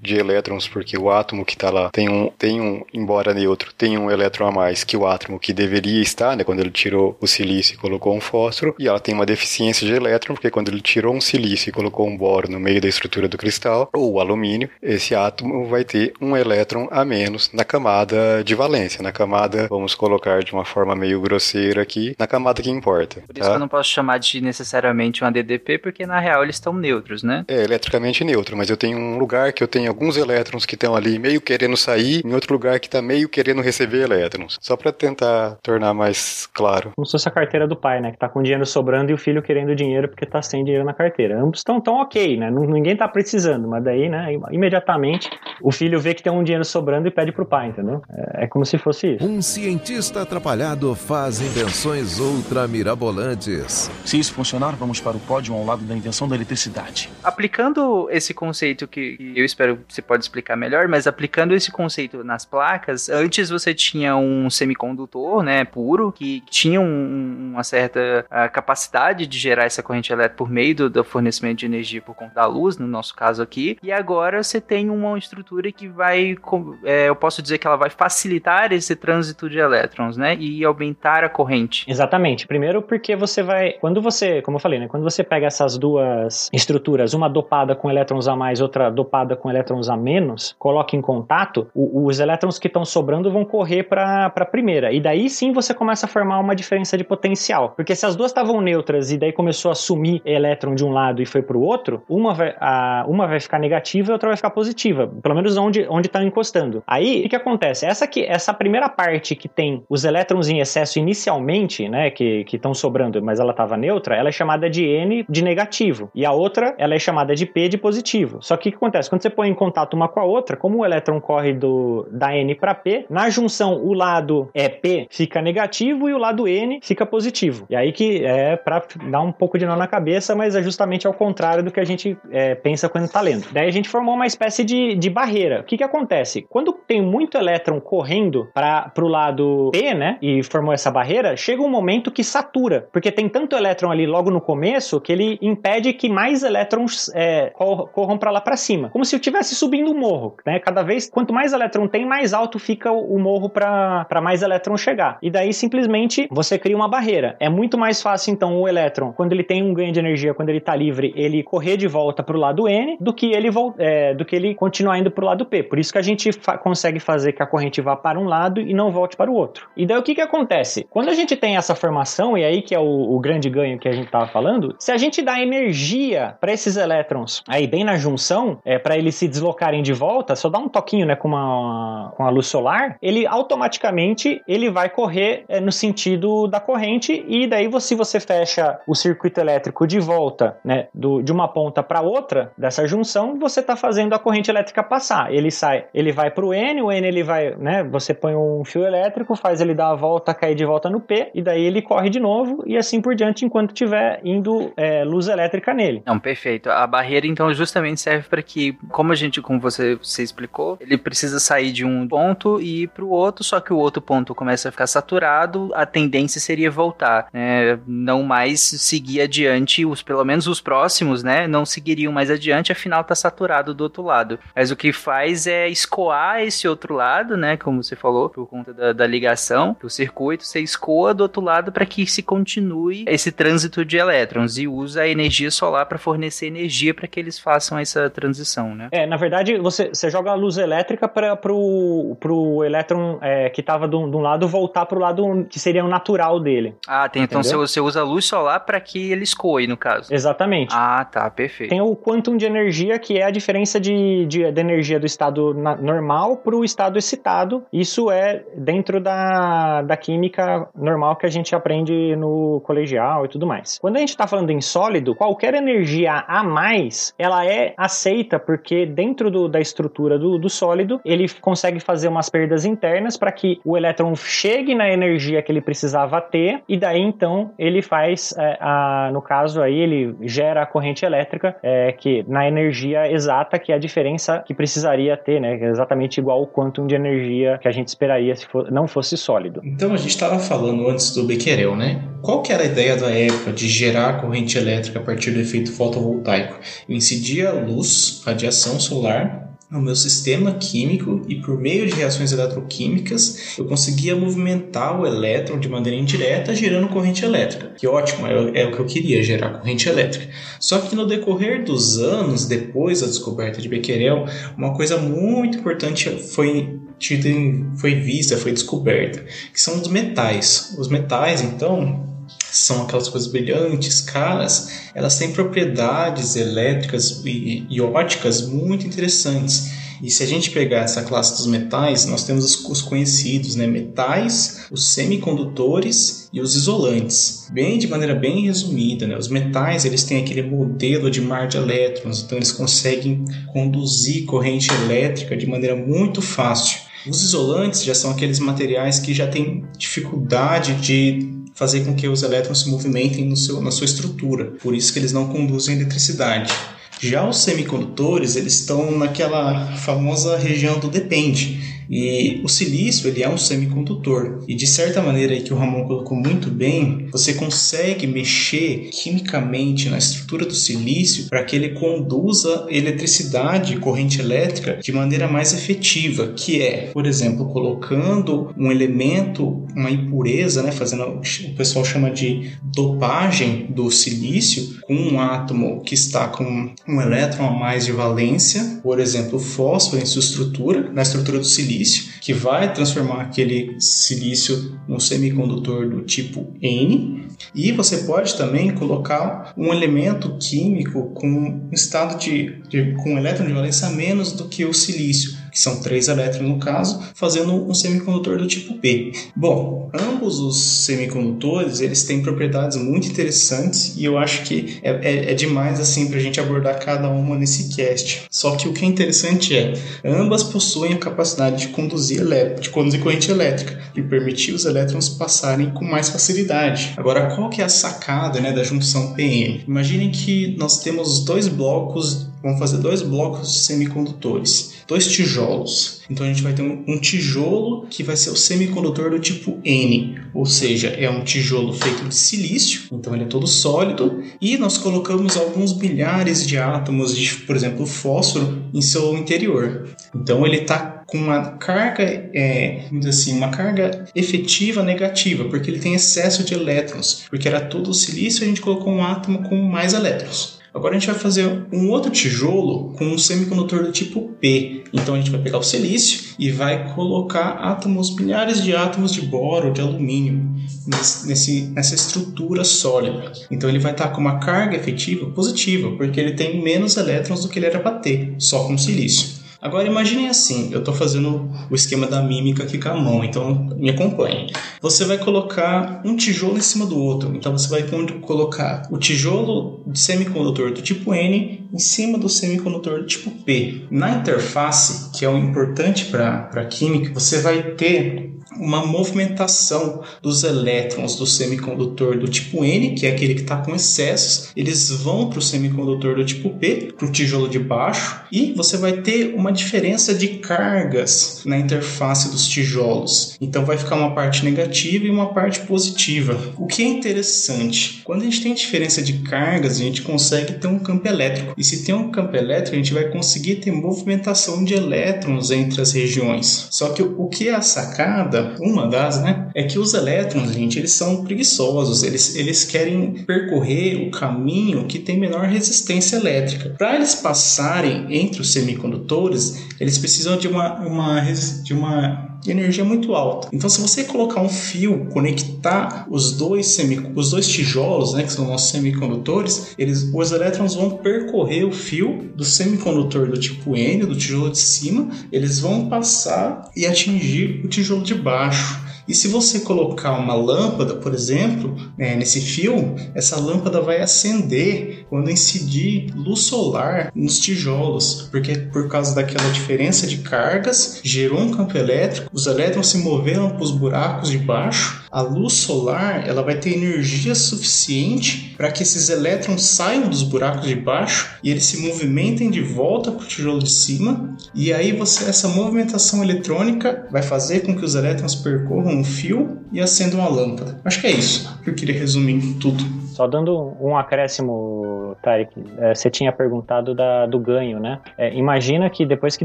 de elétrons porque o átomo que está lá tem um, tem um, embora neutro, tem um elétron a mais que o átomo que deveria estar, né? Quando ele tirou o silício e colocou um fósforo, e ela tem uma deficiência de elétron porque quando ele tirou um silício e colocou um boro no meio da estrutura do cristal ou alumínio, esse átomo vai ter um elétron a menos na camada de valência, na camada, vamos colocar de uma forma meio grosseira aqui, na camada que importa. Por isso tá? eu não posso chamar de necessariamente um ADDP, porque na real eles estão neutros, né? É, eletricamente neutro, mas eu tenho um lugar que eu tenho alguns elétrons que estão ali meio querendo sair, em outro lugar que está meio querendo receber elétrons. Só para tentar tornar mais claro. Como se fosse a carteira do pai, né? Que tá com dinheiro sobrando e o filho querendo dinheiro porque tá sem dinheiro na carteira. Ambos estão tão ok, né? Ninguém tá precisando, mas daí, né, imediatamente o filho vê que tem um dinheiro sobrando e pede pro pai, entendeu? É, é como se fosse isso. Um cientista atrapalhado faz invenções ultra mirabolantes. Se isso funcionar, vamos para o pódio ao lado da invenção da eletricidade. Aplicando esse conceito que eu espero que você pode explicar melhor, mas aplicando esse conceito nas placas, antes você tinha um semicondutor, né, puro, que tinha um, uma certa uh, capacidade de gerar essa corrente elétrica por meio do, do, fornecimento de energia por conta da luz, no nosso caso aqui, e agora você tem uma estrutura que vai, é, eu posso dizer que ela vai facilitar esse trânsito de elétrons, né, e aumentar a corrente. Exatamente. Primeiro porque você vai, quando você, como eu falei, né, quando você pega essas duas estruturas, uma dopada com elétrons a mais, outra dopada com elétrons a menos, coloca em contato, o, os elétrons que estão sobrando vão correr para a primeira, e daí sim você começa a formar uma diferença de potencial, porque se as duas estavam neutras e daí começou a sumir elétron de um lado e foi para o outro, uma vai, a, uma vai ficar negativa e a outra vai ficar positiva, pelo menos onde onde está encostando. Aí o que, acontece? Essa que essa primeira parte que tem os elétrons em excesso inicialmente, né, que estão sobrando, mas ela estava neutra, ela é chamada de N de negativo e a outra ela é chamada de P de positivo. Só que o que acontece quando você põe em contato uma com a outra, como o elétron corre do da N para P, na junção o lado é P fica negativo e o lado N fica positivo. E aí que é para dar um pouco de nó na cabeça, mas é justamente ao contrário do que a gente é, pensa quando está lendo. Daí a gente formou uma espécie de, de barreira. O que, que acontece? Quando tem muito elétron correndo para o lado P, né, e formou essa barreira, chega um momento que satura, porque tem tanto elétron ali logo no começo que ele impede que mais elétrons é, corram para lá para cima, como se eu estivesse subindo um morro, né? Cada vez, quanto mais elétron tem, mais alto fica o, morro para mais elétron chegar. E daí simplesmente você cria uma barreira. É muito mais fácil então o elétron, quando ele tem um ganho de energia, quando ele está livre, ele correr de volta para o lado N, do que ele é, do que ele continuar indo para o lado P. Por isso que a gente fa consegue fazer que a corrente vá para um lado e não volte para o outro. E daí o que que acontece? Quando a gente tem essa formação, e aí que é o, o grande ganho que a gente estava falando, se a gente dá energia para esses elétrons aí bem na junção, é, para eles se deslocarem de volta, só dá um toquinho né, com, uma, com a luz solar, ele automaticamente ele vai correr é, no sentido da corrente e daí se você fecha o circuito elétrico de volta né, do, de uma ponta para outra dessa junção, você está fazendo a corrente elétrica passar. Ele sai, ele vai para o N, o N ele vai, né, você põe um fio elétrico, faz ele dar a volta, cair de volta no P e daí ele corre de novo e assim por diante enquanto tiver indo é, luz elétrica nele. Não, perfeito. A barreira então justamente serve para que, como a gente, como você, você explicou, ele precisa sair de um ponto e ir para o outro, só que o outro ponto começa a ficar saturado, a tendência seria voltar, né? não mais seguir adiante, os pelo menos os próximos, né, não seguiriam mais adiante, afinal tá saturado do outro lado. Mas o que faz é escoar esse outro lado, né, como você falou, por conta da, da ligação do circuito, você escoa do outro lado para que se continue esse trânsito de elétrons e usa a energia solar para fornecer energia para que eles façam essa transição radiação, né? É, na verdade, você, você joga a luz elétrica para pro, pro elétron é, que tava de um, de lado voltar pro lado que seria o natural dele. Ah, tem. Então você, Entendeu? você usa a luz solar para que ele escoe, no caso. Exatamente. Ah, tá, perfeito. Tem o quantum de energia, que é a diferença de, de, da energia do estado na- normal para o estado excitado. Isso é dentro da, da química normal que a gente aprende no colegial e tudo mais. Quando a gente está falando em sólido, qualquer energia a mais, ela é aceita porque dentro do- da estrutura do, do sólido, ele consegue fazer umas perdas internas para que o elétron chegue na energia que ele precisava ter e daí então ele faz, é, a- no caso aí, ele gera a corrente elétrica é, que na energia exata, que é a diferença que precisaria ter, né? é Exatamente igual o quantum de energia que a gente esperaria se for- não fosse sólido. Então a gente estava falando antes do Becquerel, né? Qual que era a ideia da época de gerar corrente elétrica a partir do efeito fotovoltaico? Incidia luz, radiação solar no meu sistema químico e por meio de reações eletroquímicas eu conseguia movimentar o elétron de maneira indireta gerando corrente elétrica. Que ótimo, é, é o que eu queria, gerar corrente elétrica. Só que no decorrer dos anos, depois da descoberta de Becquerel, uma coisa muito importante foi tida foi vista, foi descoberta, que são os metais. Os metais, então, são aquelas coisas brilhantes, caras, elas têm propriedades elétricas e, e ópticas muito interessantes. E se a gente pegar essa classe dos metais, nós temos os, os conhecidos, né? Metais, os semicondutores e os isolantes. Bem, de maneira bem resumida, né? Os metais, eles têm aquele modelo de mar de elétrons, então eles conseguem conduzir corrente elétrica de maneira muito fácil. Os isolantes já são aqueles materiais que já têm dificuldade de fazer com que os elétrons se movimentem seu, na sua estrutura. Por isso que eles não conduzem eletricidade. Já os semicondutores, eles estão naquela famosa região do depende. E o silício, ele é um semicondutor. E de certa maneira aí que o Ramon colocou muito bem, você consegue mexer quimicamente na estrutura do silício para que ele conduza eletricidade, corrente elétrica de maneira mais efetiva, que é, por exemplo, colocando um elemento, uma impureza, né, fazendo o pessoal chama de dopagem do silício com um átomo que está com um elétron a mais de valência, por exemplo, fósforo em sua estrutura, na estrutura do silício, que vai transformar aquele silício num semicondutor do tipo N. E você pode também colocar um elemento químico com estado de, de com um elétron de valência menos do que o silício, que são três elétrons no caso, fazendo um semicondutor do tipo P. Bom, ambos os semicondutores eles têm propriedades muito interessantes e eu acho que é, é, é demais assim para a gente abordar cada uma nesse cast. Só que o que é interessante é ambas possuem a capacidade de conduzir, de conduzir corrente elétrica e permitir os elétrons passarem com mais facilidade. Agora, qual que é a sacada né, da junção PN? Imaginem que nós temos dois blocos, vamos fazer dois blocos de semicondutores, dois tijolos. Então a gente vai ter um, tijolo que vai ser o semicondutor do tipo N, ou seja, é um tijolo feito de silício, então ele é todo sólido, e nós colocamos alguns milhares de átomos de, por exemplo, fósforo em seu interior. Então ele está com uma carga, é, assim, uma carga efetiva negativa, porque ele tem excesso de elétrons, porque era todo silício, a gente colocou um átomo com mais elétrons. Agora a gente vai fazer um outro tijolo com um semicondutor do tipo P. Então a gente vai pegar o silício e vai colocar átomos, milhares de átomos de boro, de alumínio nesse, nessa estrutura sólida. Então ele vai estar com uma carga efetiva positiva, porque ele tem menos elétrons do que ele era para ter, só com silício. Agora imaginem assim, eu estou fazendo o esquema da mímica aqui com a mão, então me acompanhe. Você vai colocar um tijolo em cima do outro, então você vai colocar o tijolo de semicondutor do tipo N em cima do semicondutor do tipo P. Na interface, que é o importante para a química, você vai ter uma movimentação dos elétrons do semicondutor do tipo N, que é aquele que está com excessos, eles vão para o semicondutor do tipo P, para o tijolo de baixo, e você vai ter uma diferença de cargas na interface dos tijolos. Então vai ficar uma parte negativa e uma parte positiva. O que é interessante, quando a gente tem diferença de cargas, a gente consegue ter um campo elétrico. E se tem um campo elétrico, a gente vai conseguir ter movimentação de elétrons entre as regiões. Só que o que é a sacada uma das, né, é que os elétrons, gente, eles são preguiçosos, eles, eles querem percorrer o caminho que tem menor resistência elétrica. Para eles passarem entre os semicondutores, eles precisam de uma, uma, de uma energia muito alta. Então, se você colocar um fio, conectar os dois, semi, os dois tijolos, né, que são nossos semicondutores, eles, os elétrons vão percorrer o fio do semicondutor do tipo N, do tijolo de cima, eles vão passar e atingir o tijolo de baixo. E se você colocar uma lâmpada, por exemplo, né, nesse fio, essa lâmpada vai acender quando incidir luz solar nos tijolos, porque por causa daquela diferença de cargas, gerou um campo elétrico, os elétrons se moveram para os buracos de baixo, a luz solar ela vai ter energia suficiente para que esses elétrons saiam dos buracos de baixo e eles se movimentem de volta para o tijolo de cima, e aí você essa movimentação eletrônica vai fazer com que os elétrons percorram um fio e acendam a lâmpada. Acho que é isso que eu queria resumir tudo. Só dando um acréscimo, Tarek, é, você tinha perguntado da, do ganho, né? É, imagina que depois que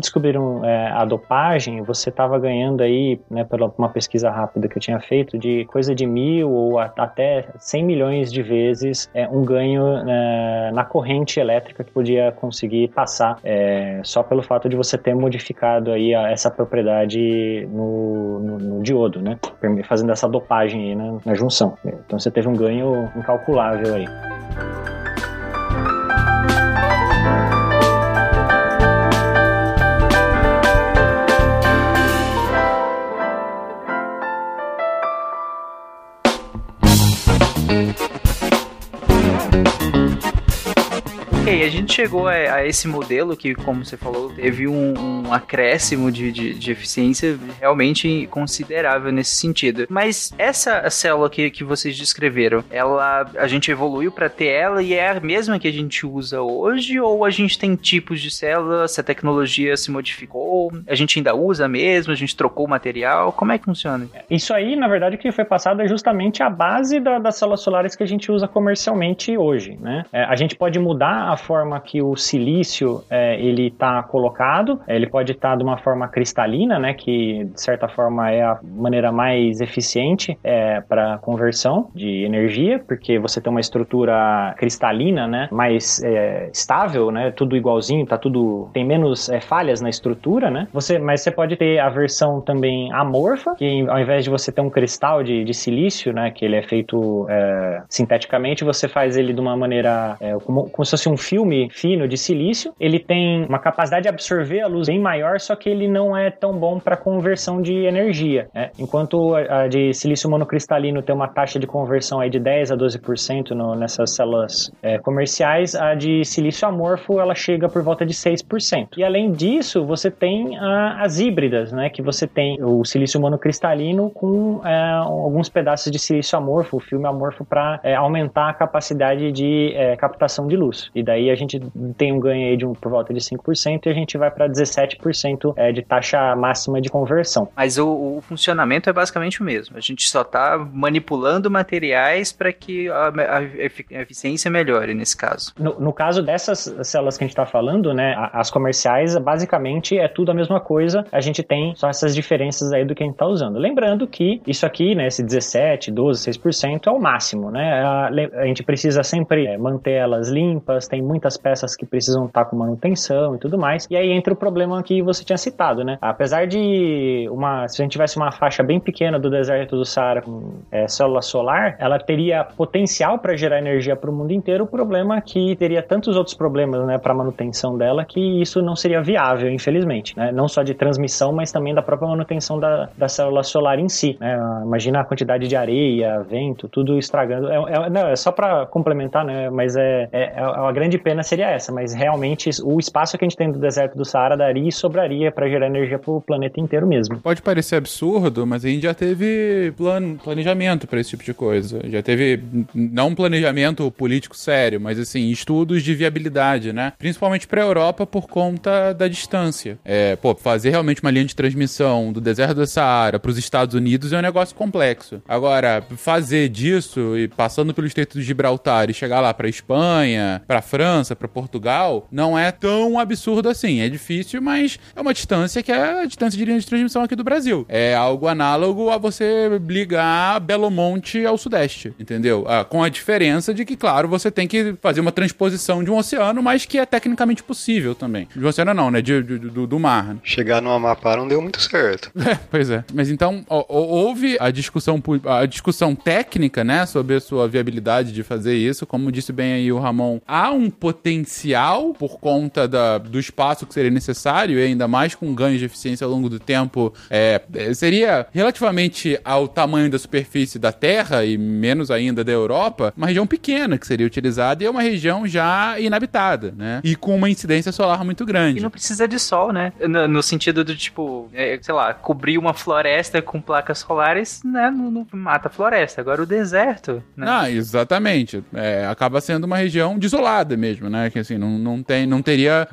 descobriram é, a dopagem, você estava ganhando aí, né, pela uma pesquisa rápida que eu tinha feito, de coisa de mil ou a, até 100 milhões de vezes é, um ganho é, na corrente elétrica que podia conseguir passar é, só pelo fato de você ter modificado aí a, essa propriedade no, no, no, diodo, né? Fazendo essa dopagem aí na, na junção. Então você teve um ganho incalculável aí. Gente chegou a, a, esse modelo que, como você falou, teve um, um acréscimo de, de, de, eficiência realmente considerável nesse sentido. Mas essa célula que, que vocês descreveram, ela a gente evoluiu para ter ela e é a mesma que a gente usa hoje? Ou a gente tem tipos de célula, se a tecnologia se modificou, a gente ainda usa mesmo, a gente trocou o material? Como é que funciona? Isso aí, na verdade, o que foi passado é justamente a base da, das células solares que a gente usa comercialmente hoje, né? É, a gente pode mudar a forma que o silício é, ele está colocado. É, ele pode estar tá de uma forma cristalina, né, que de certa forma é a maneira mais eficiente é, para conversão de energia, porque você tem uma estrutura cristalina, né, mais é, estável, né, tudo igualzinho, tá tudo tem menos é, falhas na estrutura, né. Você, mas você pode ter a versão também amorfa, que ao invés de você ter um cristal de, de silício, né, que ele é feito é, sinteticamente, você faz ele de uma maneira como, como se fosse um filme fino de silício. Ele tem uma capacidade de absorver a luz bem maior, só que ele não é tão bom para conversão de energia. Né? Enquanto a de silício monocristalino tem uma taxa de conversão aí de 10 a 12% no, nessas células é, comerciais, a de silício amorfo ela chega por volta de 6%. E além disso, você tem a, as híbridas, né? que você tem o silício monocristalino com é, alguns pedaços de silício amorfo, filme amorfo, para é, aumentar a capacidade de é, captação de luz. E daí a gente tem um ganho aí de um, por volta de 5% e a gente vai para 17% é, de taxa máxima de conversão. Mas o, o, funcionamento é basicamente o mesmo. A gente só está manipulando materiais para que a, a, eficiência melhore nesse caso. No, no caso dessas células que a gente está falando, né, as comerciais, basicamente é tudo a mesma coisa. A gente tem só essas diferenças aí do que a gente está usando. Lembrando que isso aqui, né, esse 17, 12, 6% é o máximo, né? A, a gente precisa sempre é, manter elas limpas, tem muitas peças que precisam estar com manutenção e tudo mais. E aí entra o problema que você tinha citado, né? Apesar de uma, se a gente tivesse uma faixa bem pequena do deserto do Saara com é, célula solar, ela teria potencial para gerar energia para o mundo inteiro. O problema é que teria tantos outros problemas, né, para manutenção dela que isso não seria viável, infelizmente, né? Não só de transmissão, mas também da própria manutenção da, da célula solar em si. Né? Imagina a quantidade de areia, vento, tudo estragando. É, é, não, é só para complementar, né? Mas é, é, é a grande pena seria essa, mas realmente o espaço que a gente tem do deserto do Saara daria e sobraria para gerar energia para o planeta inteiro mesmo. Pode parecer absurdo, mas a gente já teve plan planejamento para esse tipo de coisa. Já teve não um planejamento político sério, mas assim, estudos de viabilidade, né? Principalmente para a Europa por conta da distância. É, pô, fazer realmente uma linha de transmissão do deserto do Saara para os Estados Unidos é um negócio complexo. Agora, fazer disso e passando pelo Estreito de Gibraltar e chegar lá para Espanha, para França França, para Portugal, não é tão absurdo assim. É difícil, mas é uma distância que é a distância de linha de transmissão aqui do Brasil. É algo análogo a você ligar Belo Monte ao Sudeste, entendeu? Ah, com a diferença de que, claro, você tem que fazer uma transposição de um oceano, mas que é tecnicamente possível também. De um oceano não, né? De, de- do, do mar. né? Chegar no Amapá não deu muito certo. É, pois é. Mas então, ó, houve a discussão, a discussão técnica, né, sobre a sua viabilidade de fazer isso. Como disse bem aí o Ramon, há um potencial por conta da, do espaço que seria necessário, e ainda mais com ganhos de eficiência ao longo do tempo. É, é, seria relativamente ao tamanho da superfície da Terra e menos ainda da Europa, uma região pequena que seria utilizada e é uma região já inabitada, né? E com uma incidência solar muito grande. E não precisa de sol, né? No, no sentido do tipo, é, sei lá, cobrir uma floresta com placas solares, né? Não, não mata a floresta. Agora o deserto, né? Ah, exatamente. É, acaba sendo uma região desolada mesmo, né? Que assim, não, não tem, não teria.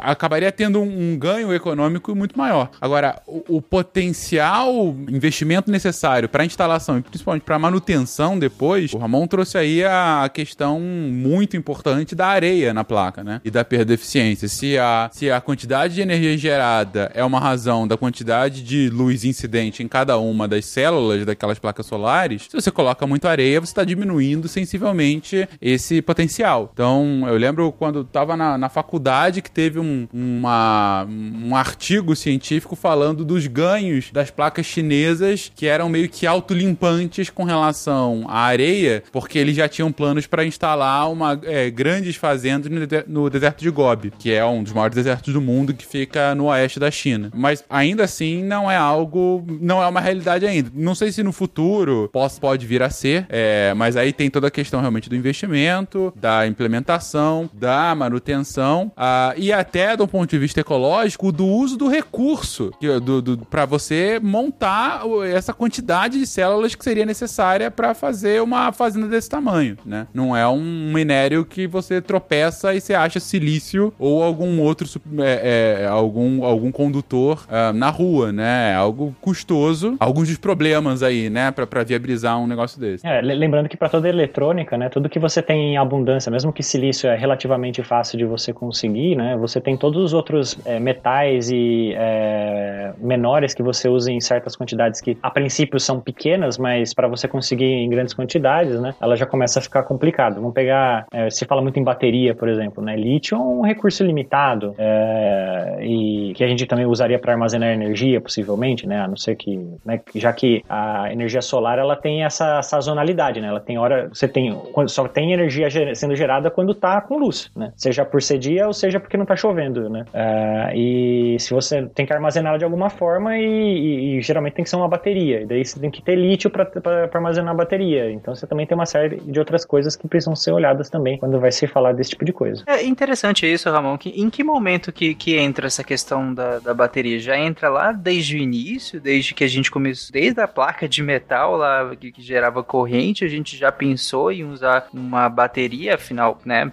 Acabaria tendo um, um ganho econômico muito maior. Agora, o, o potencial investimento necessário para instalação e principalmente para manutenção depois, o Ramon trouxe aí a questão muito importante da areia na placa, né? E da perda de eficiência. Se a, se a quantidade de energia gerada é uma razão da quantidade de luz incidente em cada uma das células daquelas placas solares, se você coloca muito areia, você está diminuindo sensivelmente esse potencial. Então, eu lembro quando estava na, na faculdade que teve um, uma, um artigo científico falando dos ganhos das placas chinesas que eram meio que autolimpantes com relação à areia, porque eles já tinham planos para instalar uma, é, grandes fazendas no, de- no deserto de Gobi, que é um dos maiores desertos do mundo que fica no oeste da China. Mas ainda assim não é algo, não é uma realidade ainda. Não sei se no futuro pode, pode vir a ser, é, mas aí tem toda a questão realmente do investimento, da implementação, da manutenção ah, e até do ponto de vista ecológico do uso do recurso do, do, para você montar essa quantidade de células que seria necessária para fazer uma fazenda desse tamanho, né? Não é um minério que você tropeça e você acha silício ou algum outro é, é, algum algum condutor ah, na rua, né? É algo custoso. Alguns dos problemas aí, né, pra viabilizar um negócio desse. É, le- lembrando que para toda eletrônica, né, tudo que você tem em abundância, mesmo que silício é relativamente fácil de você conseguir, né, você tem todos os outros é, metais e é, menores que você usa em certas quantidades que a princípio são pequenas, mas para você conseguir em grandes quantidades, né, ela já começa a ficar complicado. Vamos pegar, é, se fala muito em bateria, por exemplo, né, lítio é um recurso limitado é, e que a gente também usaria para armazenar energia, possivelmente, né, a não ser que, né, já que a energia solar ela tem essa sazonalidade, né? Ela tem hora, você tem só tem energia sendo gerada quando tá com luz, né? Seja por ser dia ou seja porque não tá chovendo, né? Ah, e se você tem que armazená-la de alguma forma e, e- e geralmente tem que ser uma bateria, e daí você tem que ter lítio para armazenar a bateria. Então você também tem uma série de outras coisas que precisam ser olhadas também quando vai se falar desse tipo de coisa. É interessante isso, Ramon. Que, em que momento que, que entra essa questão da, da bateria? Já entra lá desde o início, desde que a gente começou, desde a placa de metal lá que, que gerava corrente, a gente já pensou em usar uma bateria, afinal, né?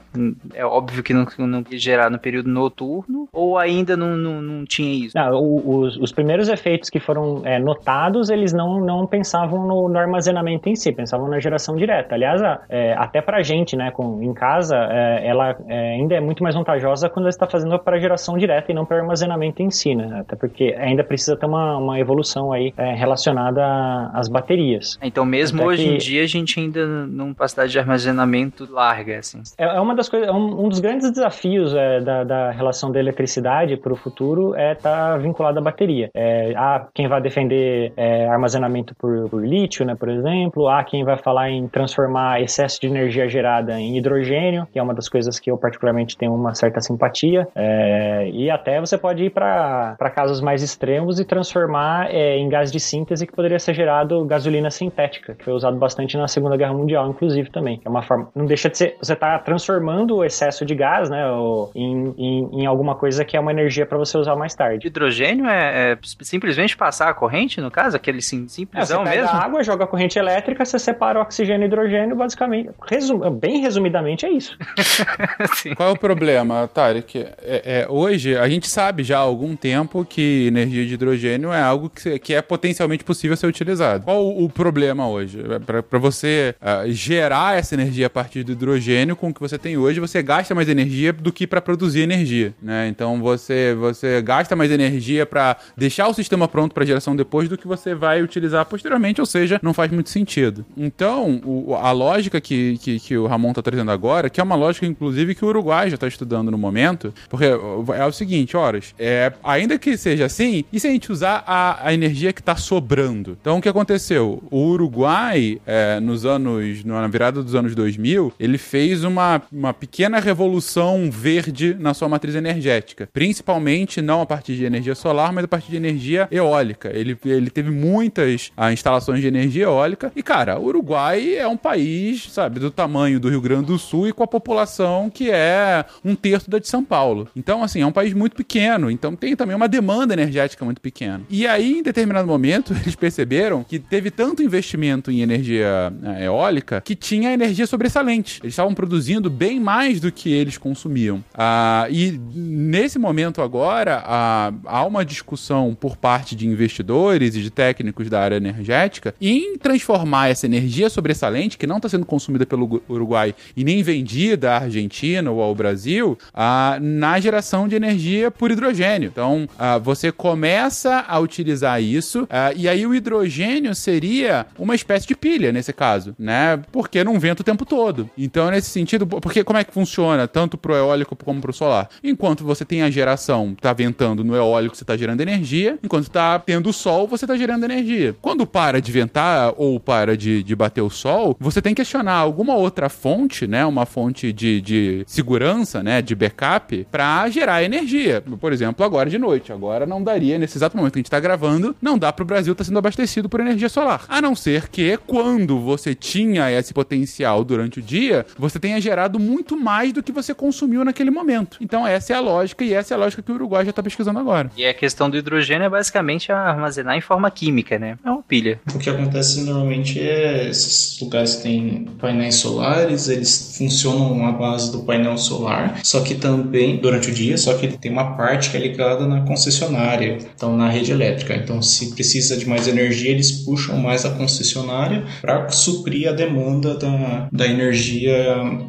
É óbvio que não, não ia gerar no período noturno, ou ainda não, não, não tinha isso? Não, os, os primeiros efeitos que foram é, notados, eles não, não pensavam no, no armazenamento em si, pensavam na geração direta. Aliás, a- é, até pra gente, né, com, em casa, é, ela é, ainda é muito mais vantajosa quando você está fazendo para geração direta e não para armazenamento em si, né? Até porque ainda precisa ter uma, uma evolução aí é, relacionada às baterias. Então, mesmo Até hoje em que- dia, a gente ainda não capacidade de armazenamento larga, assim. É, é uma das coisas, é um, um dos grandes desafios é, da, da relação da eletricidade para o futuro é estar vinculado à bateria. É, há quem vai defender é, armazenamento por, por lítio, né, por exemplo. Há quem vai falar em transformar excesso de energia gerada em hidrogênio, que é uma das coisas que eu particularmente tenho uma certa simpatia. É, e até você pode ir para casos mais extremos e transformar é, em gás de síntese que poderia ser gerado gasolina sintética, que foi usado bastante na Segunda Guerra Mundial, inclusive também. É uma forma, não deixa de ser, você está transformando o excesso de gás, né, o- em, em, em alguma coisa que é uma energia para você usar mais tarde. Hidrogênio é, é simplesmente passar a corrente, no caso? Aquele sim, É, você simplesão pega mesmo? a água, joga a corrente elétrica, você separa o oxigênio e hidrogênio, basicamente, resum- bem resumidamente é isso. Qual é o problema, Tarek? É, é, hoje, a gente sabe já há algum tempo que energia de hidrogênio é algo que, que é potencialmente possível ser utilizado. Qual o, o problema hoje? Para você ah, gerar essa energia a partir do hidrogênio com o que você tem tem hoje, você gasta mais energia do que para produzir energia, né? Então você você gasta mais energia para deixar o sistema pronto para geração depois do que você vai utilizar posteriormente, ou seja, não faz muito sentido. Então, o, a lógica que, que, que o Ramon tá trazendo agora, que é uma lógica inclusive que o Uruguai já está estudando no momento, porque é o seguinte, horas, é, ainda que seja assim, e se a gente usar a, a energia que está sobrando? Então, o que aconteceu? O Uruguai, é, nos anos, na virada dos anos 2000, ele fez uma, uma pequena revolução verde na sua matriz energética, principalmente não a partir de energia solar, mas a partir de energia eólica. Ele, ele teve muitas ah, instalações de energia eólica e, cara, o Uruguai é um país, sabe, do tamanho do Rio Grande do Sul e com a população que é um terço da de São Paulo. Então, assim, é um país muito pequeno, então tem também uma demanda energética muito pequena. E aí, em determinado momento, eles perceberam que teve tanto investimento em energia eh, eólica que tinha energia sobressalente. Eles estavam produzindo bem mais do que eles consumiam. Ah, e nesse momento agora, ah, há uma discussão por parte de investidores e de técnicos da área energética em transformar essa energia sobressalente, que não está sendo consumida pelo Uruguai e nem vendida à Argentina ou ao Brasil, ah, na geração de energia por hidrogênio. Então, ah, você começa a utilizar isso, ah, e aí o hidrogênio seria uma espécie de pilha nesse caso, né? Porque não venta o tempo todo. Então, nesse sentido, porque como é que funciona, tanto pro eólico como pro solar? Enquanto você tem a geração, tá ventando no eólico, você tá gerando energia, enquanto tá tendo sol, você tá gerando energia. Quando para de ventar ou para de, de bater o sol, você tem que acionar alguma outra fonte, né? Uma fonte de, de segurança, né? De backup, para gerar energia. Por exemplo, agora de noite. Agora não daria, nesse exato momento que a gente tá gravando, não dá pro Brasil estar tá sendo abastecido por energia solar. A não ser que quando você tinha esse potencial durante o dia, você tenha gerado muito mais do que você consumiu naquele momento. Então essa é a lógica e essa é a lógica que o Uruguai já tá pesquisando agora. E a questão do hidrogênio é basicamente armazenar em forma química, né? É uma pilha. O que acontece normalmente é esses lugares que têm painéis solares, eles funcionam à base do painel solar, só que também durante o dia, só que ele tem uma parte que é ligada na concessionária, então na rede elétrica. Então, se precisa de mais energia, eles puxam mais a concessionária para suprir a demanda da, da energia,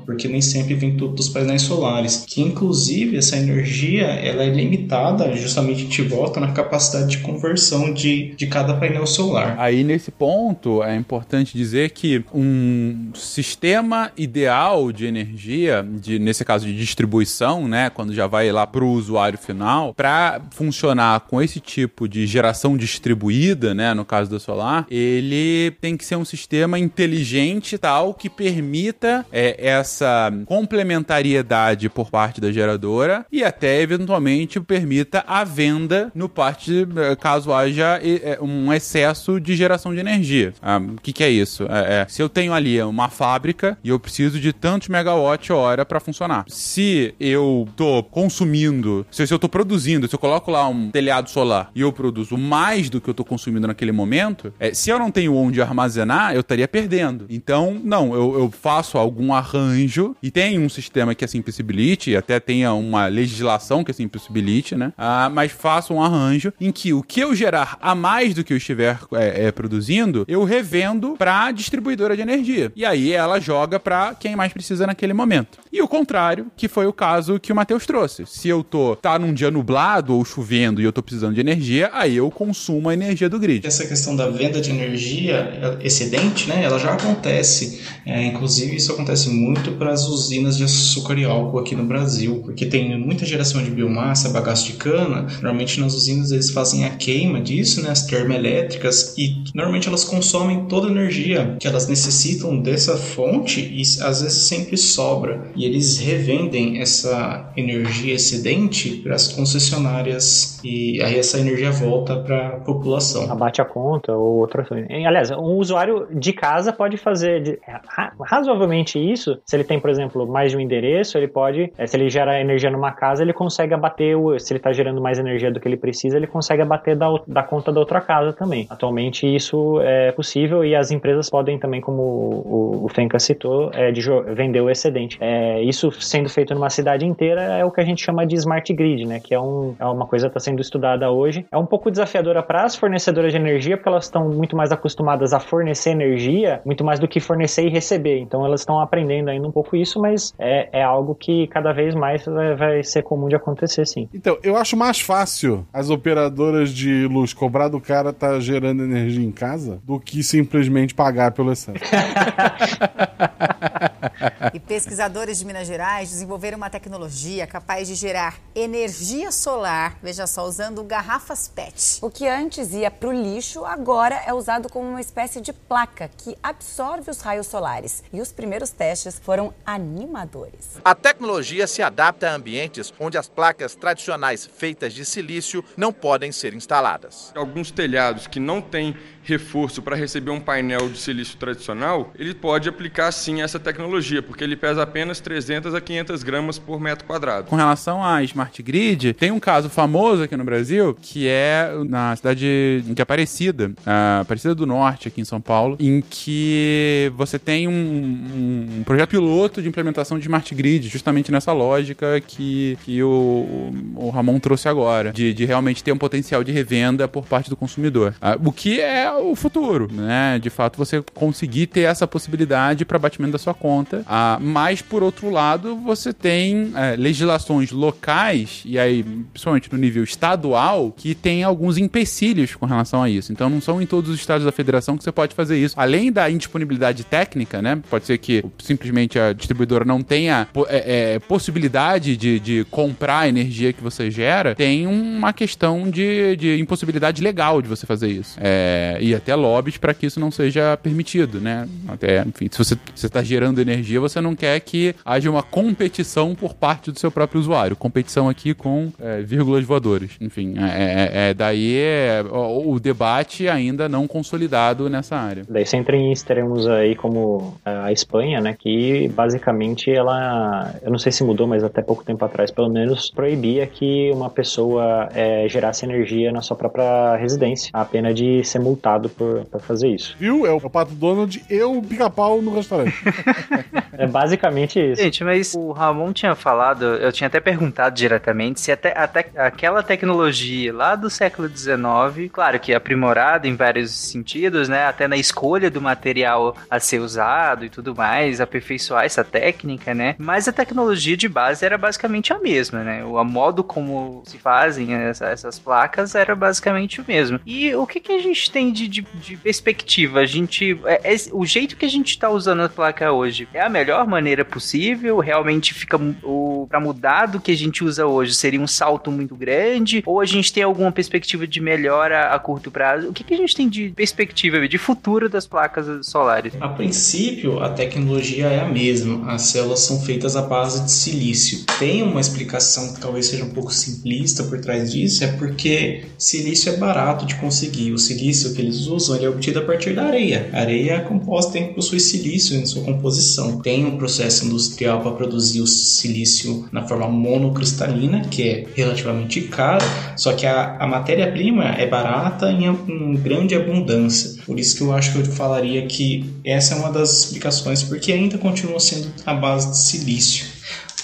porque nem sempre tudo dos painéis solares. Que inclusive essa energia ela é limitada, justamente gente volta na capacidade de conversão de, de cada painel solar. Aí nesse ponto é importante dizer que um sistema ideal de energia, de, nesse caso de distribuição, né, quando já vai lá para o usuário final, para funcionar com esse tipo de geração distribuída, né, no caso do solar, ele tem que ser um sistema inteligente tal que permita é, essa complementariedade por parte da geradora e até eventualmente permita a venda no parte é, caso haja é, um excesso de geração de energia. Ah, o que, que, é isso? É, é, se eu tenho ali uma fábrica e eu preciso de tantos megawatt hora para funcionar. Se eu tô consumindo, se, se eu tô produzindo, se eu coloco lá um telhado solar e eu produzo mais do que eu tô consumindo naquele momento, é, se eu não tenho onde armazenar, eu estaria perdendo. Então, não, eu, eu faço algum arranjo e tem um sistema que assim possibilite, até tenha uma legislação que assim possibilite, né? Ah, mas faço um arranjo em que o que eu gerar a mais do que eu estiver é, é, produzindo, eu revendo para a distribuidora de energia. E aí ela joga para quem mais precisa naquele momento. E o contrário, que foi o caso que o Matheus trouxe. Se eu tô tá num dia nublado ou chovendo e eu tô precisando de energia, aí eu consumo a energia do grid. Essa questão da venda de energia excedente, né, ela já acontece. É, inclusive isso acontece muito para as usinas de açúcar e álcool aqui no Brasil, porque tem muita geração de biomassa, bagaço de cana. Normalmente nas usinas eles fazem a queima disso, né, as termoelétricas, e normalmente elas consomem toda a energia que elas necessitam dessa fonte e às vezes sempre sobra. E eles revendem essa energia excedente para as concessionárias e aí essa energia volta para a população. Abate a conta ou outra coisa. Aliás, um usuário de casa pode fazer de, razoavelmente isso. Se ele tem, por exemplo, mais de um endereço, ele pode, eh, se ele gera energia numa casa, ele consegue abater, o, se ele está gerando mais energia do que ele precisa, ele consegue abater da, da conta da outra casa também. Atualmente isso é possível e as empresas podem também, como o, o Fenka citou, é, de vender o excedente. É, isso sendo feito numa cidade inteira é o que a gente chama de smart grid, né? Que é, um, é uma coisa que está sendo estudada hoje. É um pouco desafiadora para as fornecedoras de energia, porque elas estão muito mais acostumadas a fornecer energia, muito mais do que fornecer e receber. Então elas estão aprendendo ainda um pouco isso isso, é, é algo que cada vez mais vai, vai ser comum de acontecer, sim. Então, eu acho mais fácil as operadoras de luz cobrar do cara tá gerando energia em casa do que simplesmente pagar pelo excesso. E pesquisadores de Minas Gerais desenvolveram uma tecnologia capaz de gerar energia solar, veja só, usando garrafas PET. O que antes ia para o lixo, agora é usado como uma espécie de placa que absorve os raios solares. E os primeiros testes foram animadores. A tecnologia se adapta a ambientes onde as placas tradicionais feitas de silício não podem ser instaladas. Alguns telhados que não têm reforço para receber um painel de silício tradicional, ele pode aplicar sim essa tecnologia, porque ele pesa apenas 300 a 500 gramas por metro quadrado. Com relação à Smart Grid, tem um caso famoso aqui no Brasil, que é na cidade de Aparecida, uh, Aparecida do Norte, aqui em São Paulo, em que você tem um, um, um projeto piloto de implementação de Smart Grid, justamente nessa lógica que, que o, o Ramon trouxe agora, de, de realmente ter um potencial de revenda por parte do consumidor. Uh, o que é o futuro, né? De fato, você conseguir ter essa possibilidade para batimento da sua conta. Ah, mas, por outro lado, você tem é, legislações locais, e aí, principalmente no nível estadual, que tem alguns empecilhos com relação a isso. Então, não são em todos os estados da federação que você pode fazer isso. Além da indisponibilidade técnica, né? Pode ser que simplesmente a distribuidora não tenha é, é, possibilidade de, de comprar a energia que você gera, tem uma questão de, de impossibilidade legal de você fazer isso. É, e até lobbies para que isso não seja permitido, né? Até, enfim, se você está gerando energia, você não quer que haja uma competição por parte do seu próprio usuário. Competição aqui com é, vírgulas voadoras. Enfim, é, é, é daí é, o, o, debate ainda não consolidado nessa área. Daí você entra em extremos aí como a Espanha, né? Que basicamente ela, eu não sei se mudou, mas até pouco tempo atrás, pelo menos, proibia que uma pessoa é, gerasse energia na sua própria residência, a pena de ser multado por, por fazer isso. Viu? É o Pato Donald e o pica-pau no restaurante. é basicamente isso. Gente, mas o Ramon tinha falado, eu tinha até perguntado diretamente se até, até aquela tecnologia lá do século XIX, claro que aprimorada em vários sentidos, né? Até na escolha do material a ser usado e tudo mais, aperfeiçoar essa técnica, né? Mas a tecnologia de base era basicamente a mesma, né? O modo como se fazem essa, essas placas era basicamente o mesmo. E o que, que a gente tem de, de, de perspectiva? A gente. É, é, o jeito que a gente está usando a placa hoje é a melhor maneira possível? Realmente fica. O, pra mudar do que a gente usa hoje seria um salto muito grande? Ou a gente tem alguma perspectiva de melhora a curto prazo? O que, que a gente tem de perspectiva, de futuro das placas solares? A princípio, a tecnologia é a mesma. As células são feitas à base de silício. Tem uma explicação que talvez seja um pouco simplista por trás disso, é porque silício é barato de conseguir. O silício que eles usam ele é obtido a partir da areia. A areia é composta tem possui silício em sua composição. Tem um processo industrial para produzir o silício na forma monocristalina, que é relativamente caro, só que a, a matéria-prima é barata em, em grande abundância. Por isso que eu acho que eu falaria que essa é uma das explicações, porque ainda continua sendo a base de silício.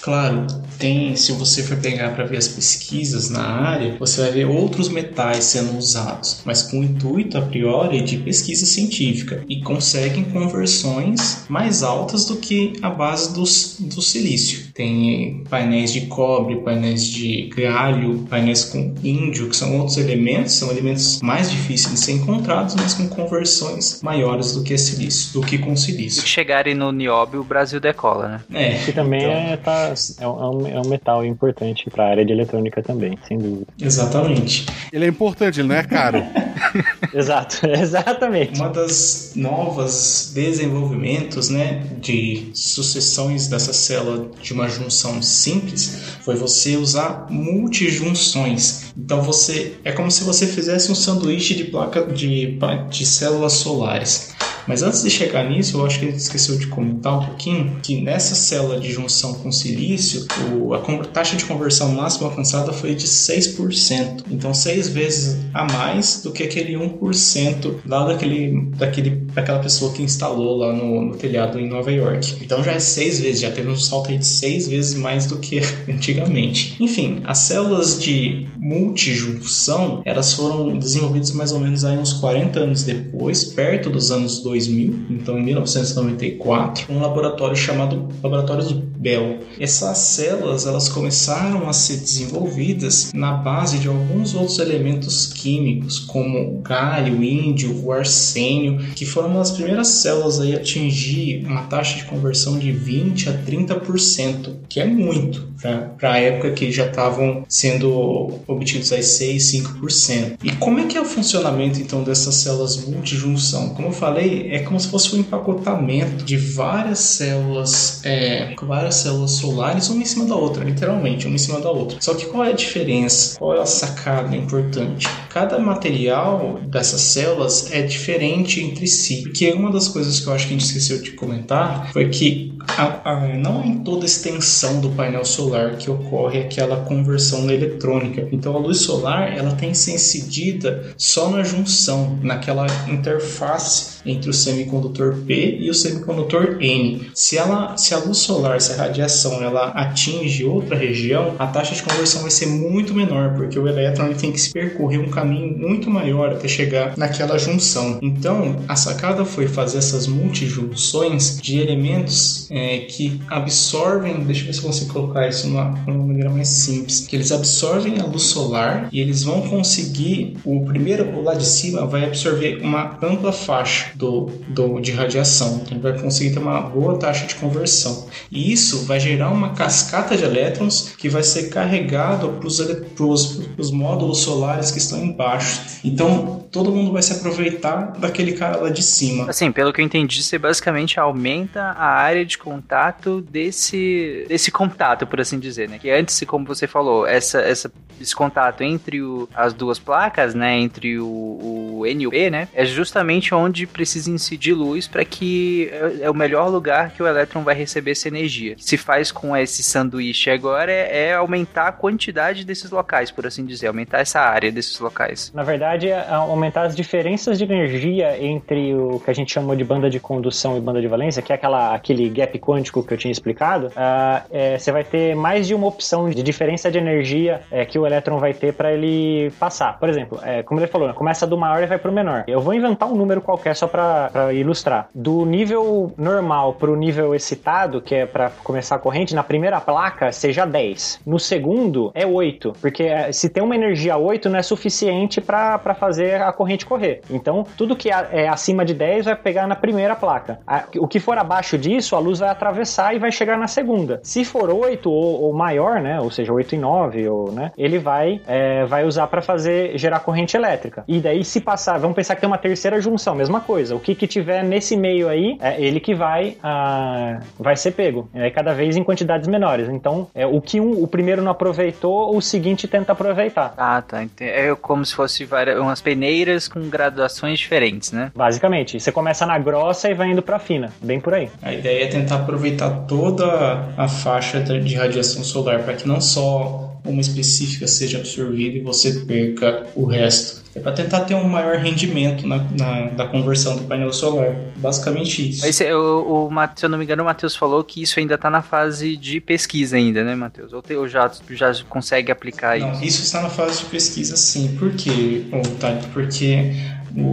Claro, tem, se você for pegar para ver as pesquisas na área, você vai ver outros metais sendo usados, mas com o intuito a priori de pesquisa científica e conseguem conversões mais altas do que a base do, do silício. Tem painéis de cobre, painéis de galho, painéis com índio, que são outros elementos, são elementos mais difíceis de ser encontrados, mas com conversões maiores do que silício, do que com silício. Se chegarem no nióbio, o Brasil decola, né? É. Que também então... é, tá, é, um, é um metal importante para a área de eletrônica também, sem dúvida. Exatamente. Ele é importante, ele não é caro. Exato, exatamente. Uma das novas desenvolvimentos, né, de sucessões dessa célula de uma junção simples foi você usar multijunções. Então você é como se você fizesse um sanduíche de placa de, de células solares. Mas antes de chegar nisso, eu acho que gente esqueceu de comentar um pouquinho que nessa célula de junção com silício, o, a taxa de conversão máxima alcançada foi de 6%. Então, seis vezes a mais do que aquele 1% lá daquele, daquele, daquela pessoa que instalou lá no, no telhado em Nova York. Então, já é seis vezes, já teve um salto aí de seis vezes mais do que antigamente. Enfim, as células de multijunção, elas foram desenvolvidas mais ou menos aí uns 40 anos depois, perto dos anos 2000 2000, então em 1994, um laboratório chamado Laboratório Bell. Essas células elas começaram a ser desenvolvidas na base de alguns outros elementos químicos, como o galho, o índio, o arsênio, que foram das primeiras células a atingir uma taxa de conversão de 20 a 30%, que é muito para a época que já estavam sendo obtidos aí 6, 5%. E como é que é o funcionamento então dessas células multijunção? Como eu falei, é como se fosse um empacotamento de várias células, é, várias células solares uma em cima da outra, literalmente, uma em cima da outra. Só que qual é a diferença? Qual é a sacada importante? Cada material dessas células é diferente entre si, porque uma das coisas que eu acho que a gente esqueceu de comentar foi que a, a, não em toda extensão do painel solar que ocorre aquela conversão eletrônica. Então a luz solar ela tem que ser incidida só na junção, naquela interface entre o semicondutor P e o semicondutor N. Se, ela, se a luz solar, se radiação ela atinge outra região, a taxa de conversão vai ser muito menor, porque o elétron tem que se percorrer um caminho muito maior até chegar naquela junção. Então, a sacada foi fazer essas multijunções de elementos é, que absorvem, deixa eu ver se eu consigo colocar isso de uma, maneira mais simples, que eles absorvem a luz solar e eles vão conseguir, o primeiro, o lá de cima, vai absorver uma ampla faixa do, do, de radiação. Então, ele vai conseguir ter uma boa taxa de conversão. E isso vai gerar uma cascata de elétrons que vai ser carregado para os módulos solares que estão embaixo. Então, todo mundo vai se aproveitar daquele cara lá de cima. Assim, pelo que eu entendi, você basicamente aumenta a área de contato desse, desse contato, por assim dizer, né? Que antes, como você falou, essa, essa, esse contato entre o, as duas placas, né? Entre o, o N e o P, né? É justamente onde precisa incidir luz para que é, é o melhor lugar que o elétron vai receber essa energia. Que se faz com esse sanduíche agora é, é aumentar a quantidade desses locais, por assim dizer, aumentar essa área desses locais. Na verdade, é aumentar as diferenças de energia entre o que a gente chamou de banda de condução e banda de valência, que é aquela, aquele gap quântico que eu tinha explicado. Uh, é, você vai ter mais de uma opção de diferença de energia é, que o elétron vai ter para ele passar. Por exemplo, é, como ele falou, né, começa do maior e vai para o menor. Eu vou inventar um número qualquer só para ilustrar. Do nível normal para o nível excitado, que é para começar a corrente, na primeira placa seja 10. No segundo é 8, porque é, se tem uma energia 8 não é suficiente para fazer a corrente correr. Então, tudo que é acima de 10 vai pegar na primeira placa. O que for abaixo disso, a luz vai atravessar e vai chegar na segunda. Se for 8 ou, ou maior, né, ou seja, 8 e 9, ou, né, ele vai, é, vai usar para fazer gerar corrente elétrica. E daí, se passar, vamos pensar que tem uma terceira junção, mesma coisa. O que, que tiver nesse meio aí, é ele que vai, ah, vai ser pego. É cada vez em quantidades menores. Então, é, o que um, o primeiro não aproveitou, o seguinte tenta aproveitar. Ah, tá. É como se fosse várias, umas peneiras com graduações diferentes, né? Basicamente. Você começa na grossa e vai indo pra fina. Bem por aí. A ideia é tentar aproveitar toda a faixa de radiação solar para que não só uma específica seja absorvida e você perca o resto. É para tentar ter um maior rendimento na, na, da conversão do painel solar. Basicamente isso. Esse, o, o, se eu não me engano, o Matheus falou que isso ainda está na fase de pesquisa ainda, né, Matheus? Ou, ou já, já consegue aplicar não, isso? Isso está na fase de pesquisa, sim. Por quê, Otávio? Porque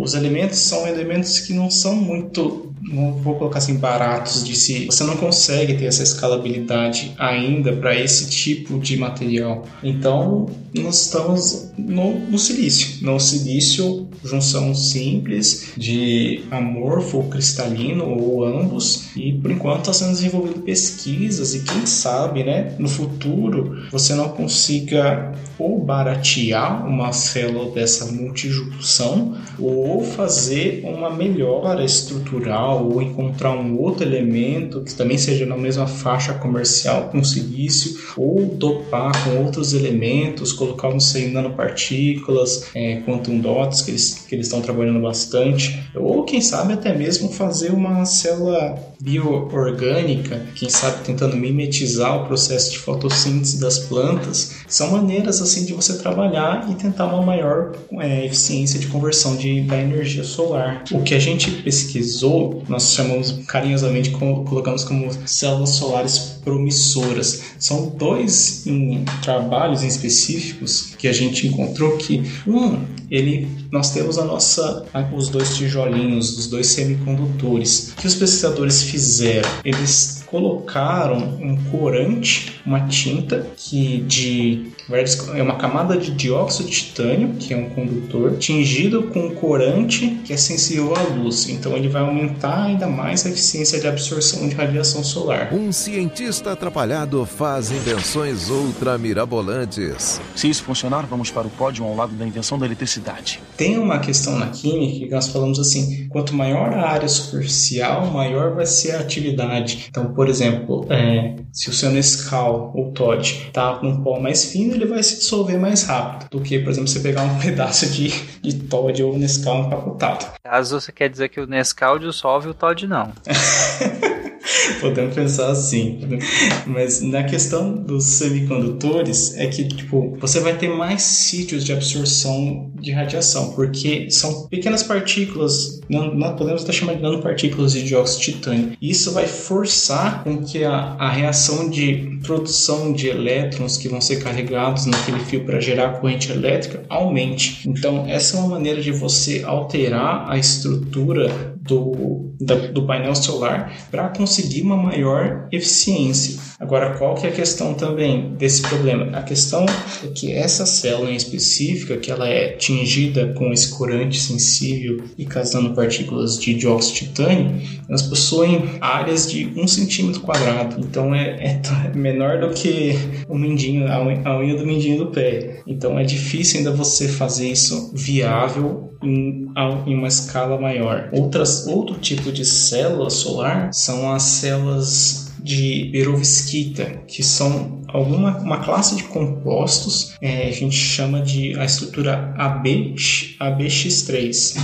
os elementos são elementos que não são muito vou colocar assim, baratos de si. Você não consegue ter essa escalabilidade ainda para esse tipo de material. Então, nós estamos no, no silício. No silício, junção simples de amorfo cristalino ou ambos. E por enquanto está sendo desenvolvido pesquisas e quem sabe, né, no futuro você não consiga ou baratear uma célula dessa multijunção ou fazer uma melhora estrutural ou encontrar um outro elemento que também seja na mesma faixa comercial com silício, ou dopar com outros elementos, colocar não sei, nanopartículas, é, quantum dots, que eles, que eles estão trabalhando bastante, ou quem sabe até mesmo fazer uma célula bioorgânica, quem sabe tentando mimetizar o processo de fotossíntese das plantas, são maneiras assim de você trabalhar e tentar uma maior é, eficiência de conversão de, da energia solar. O que a gente pesquisou nós chamamos carinhosamente, colocamos como células solares promissoras. São dois em, trabalhos em específicos que a gente encontrou que um, ele nós temos a nossa, os dois tijolinhos, os dois semicondutores. O que os pesquisadores fizeram? Eles colocaram um corante, uma tinta que de é uma camada de dióxido de titânio, que é um condutor, tingido com corante que é sensível à luz. Então ele vai aumentar ainda mais a eficiência de absorção de radiação solar. Um cientista atrapalhado faz invenções ultramirabolantes. Se isso funcionar, vamos para o pódio ao lado da invenção da eletricidade. Tem uma questão na química que nós falamos assim: quanto maior a área superficial, maior vai ser a atividade. Então, por exemplo, é, se o seu Nescau ou Todd está com um pó mais fino, ele vai se dissolver mais rápido do que, por exemplo, você pegar um pedaço de, de Todd ou Nescau empacotado. Caso você quer dizer que o Nescau dissolve o Todd, não. Podemos pensar assim. Mas na questão dos semicondutores é que tipo, você vai ter mais sítios de absorção de radiação, porque são pequenas partículas, não, não podemos até chamar de nanopartículas de dióxido de titânio. Isso vai forçar com que a, a reação de produção de elétrons que vão ser carregados naquele fio para gerar corrente elétrica aumente. Então, essa é uma maneira de você alterar a estrutura do, da, do painel solar para conseguir uma maior eficiência. Agora, qual que é a questão também desse problema? A questão é que essa célula em específica, que ela é tingida com esse corante sensível e causando partículas de dióxido de titânio, elas possuem áreas de um centímetro quadrado. Então, é, é menor do que o mindinho, a unha do mindinho do pé. Então, é difícil ainda você fazer isso viável em, uma escala maior. Outras, outro tipo de célula solar são as células de perovskita, que são alguma uma classe de compostos, é, a gente chama de a estrutura AB, ABX3.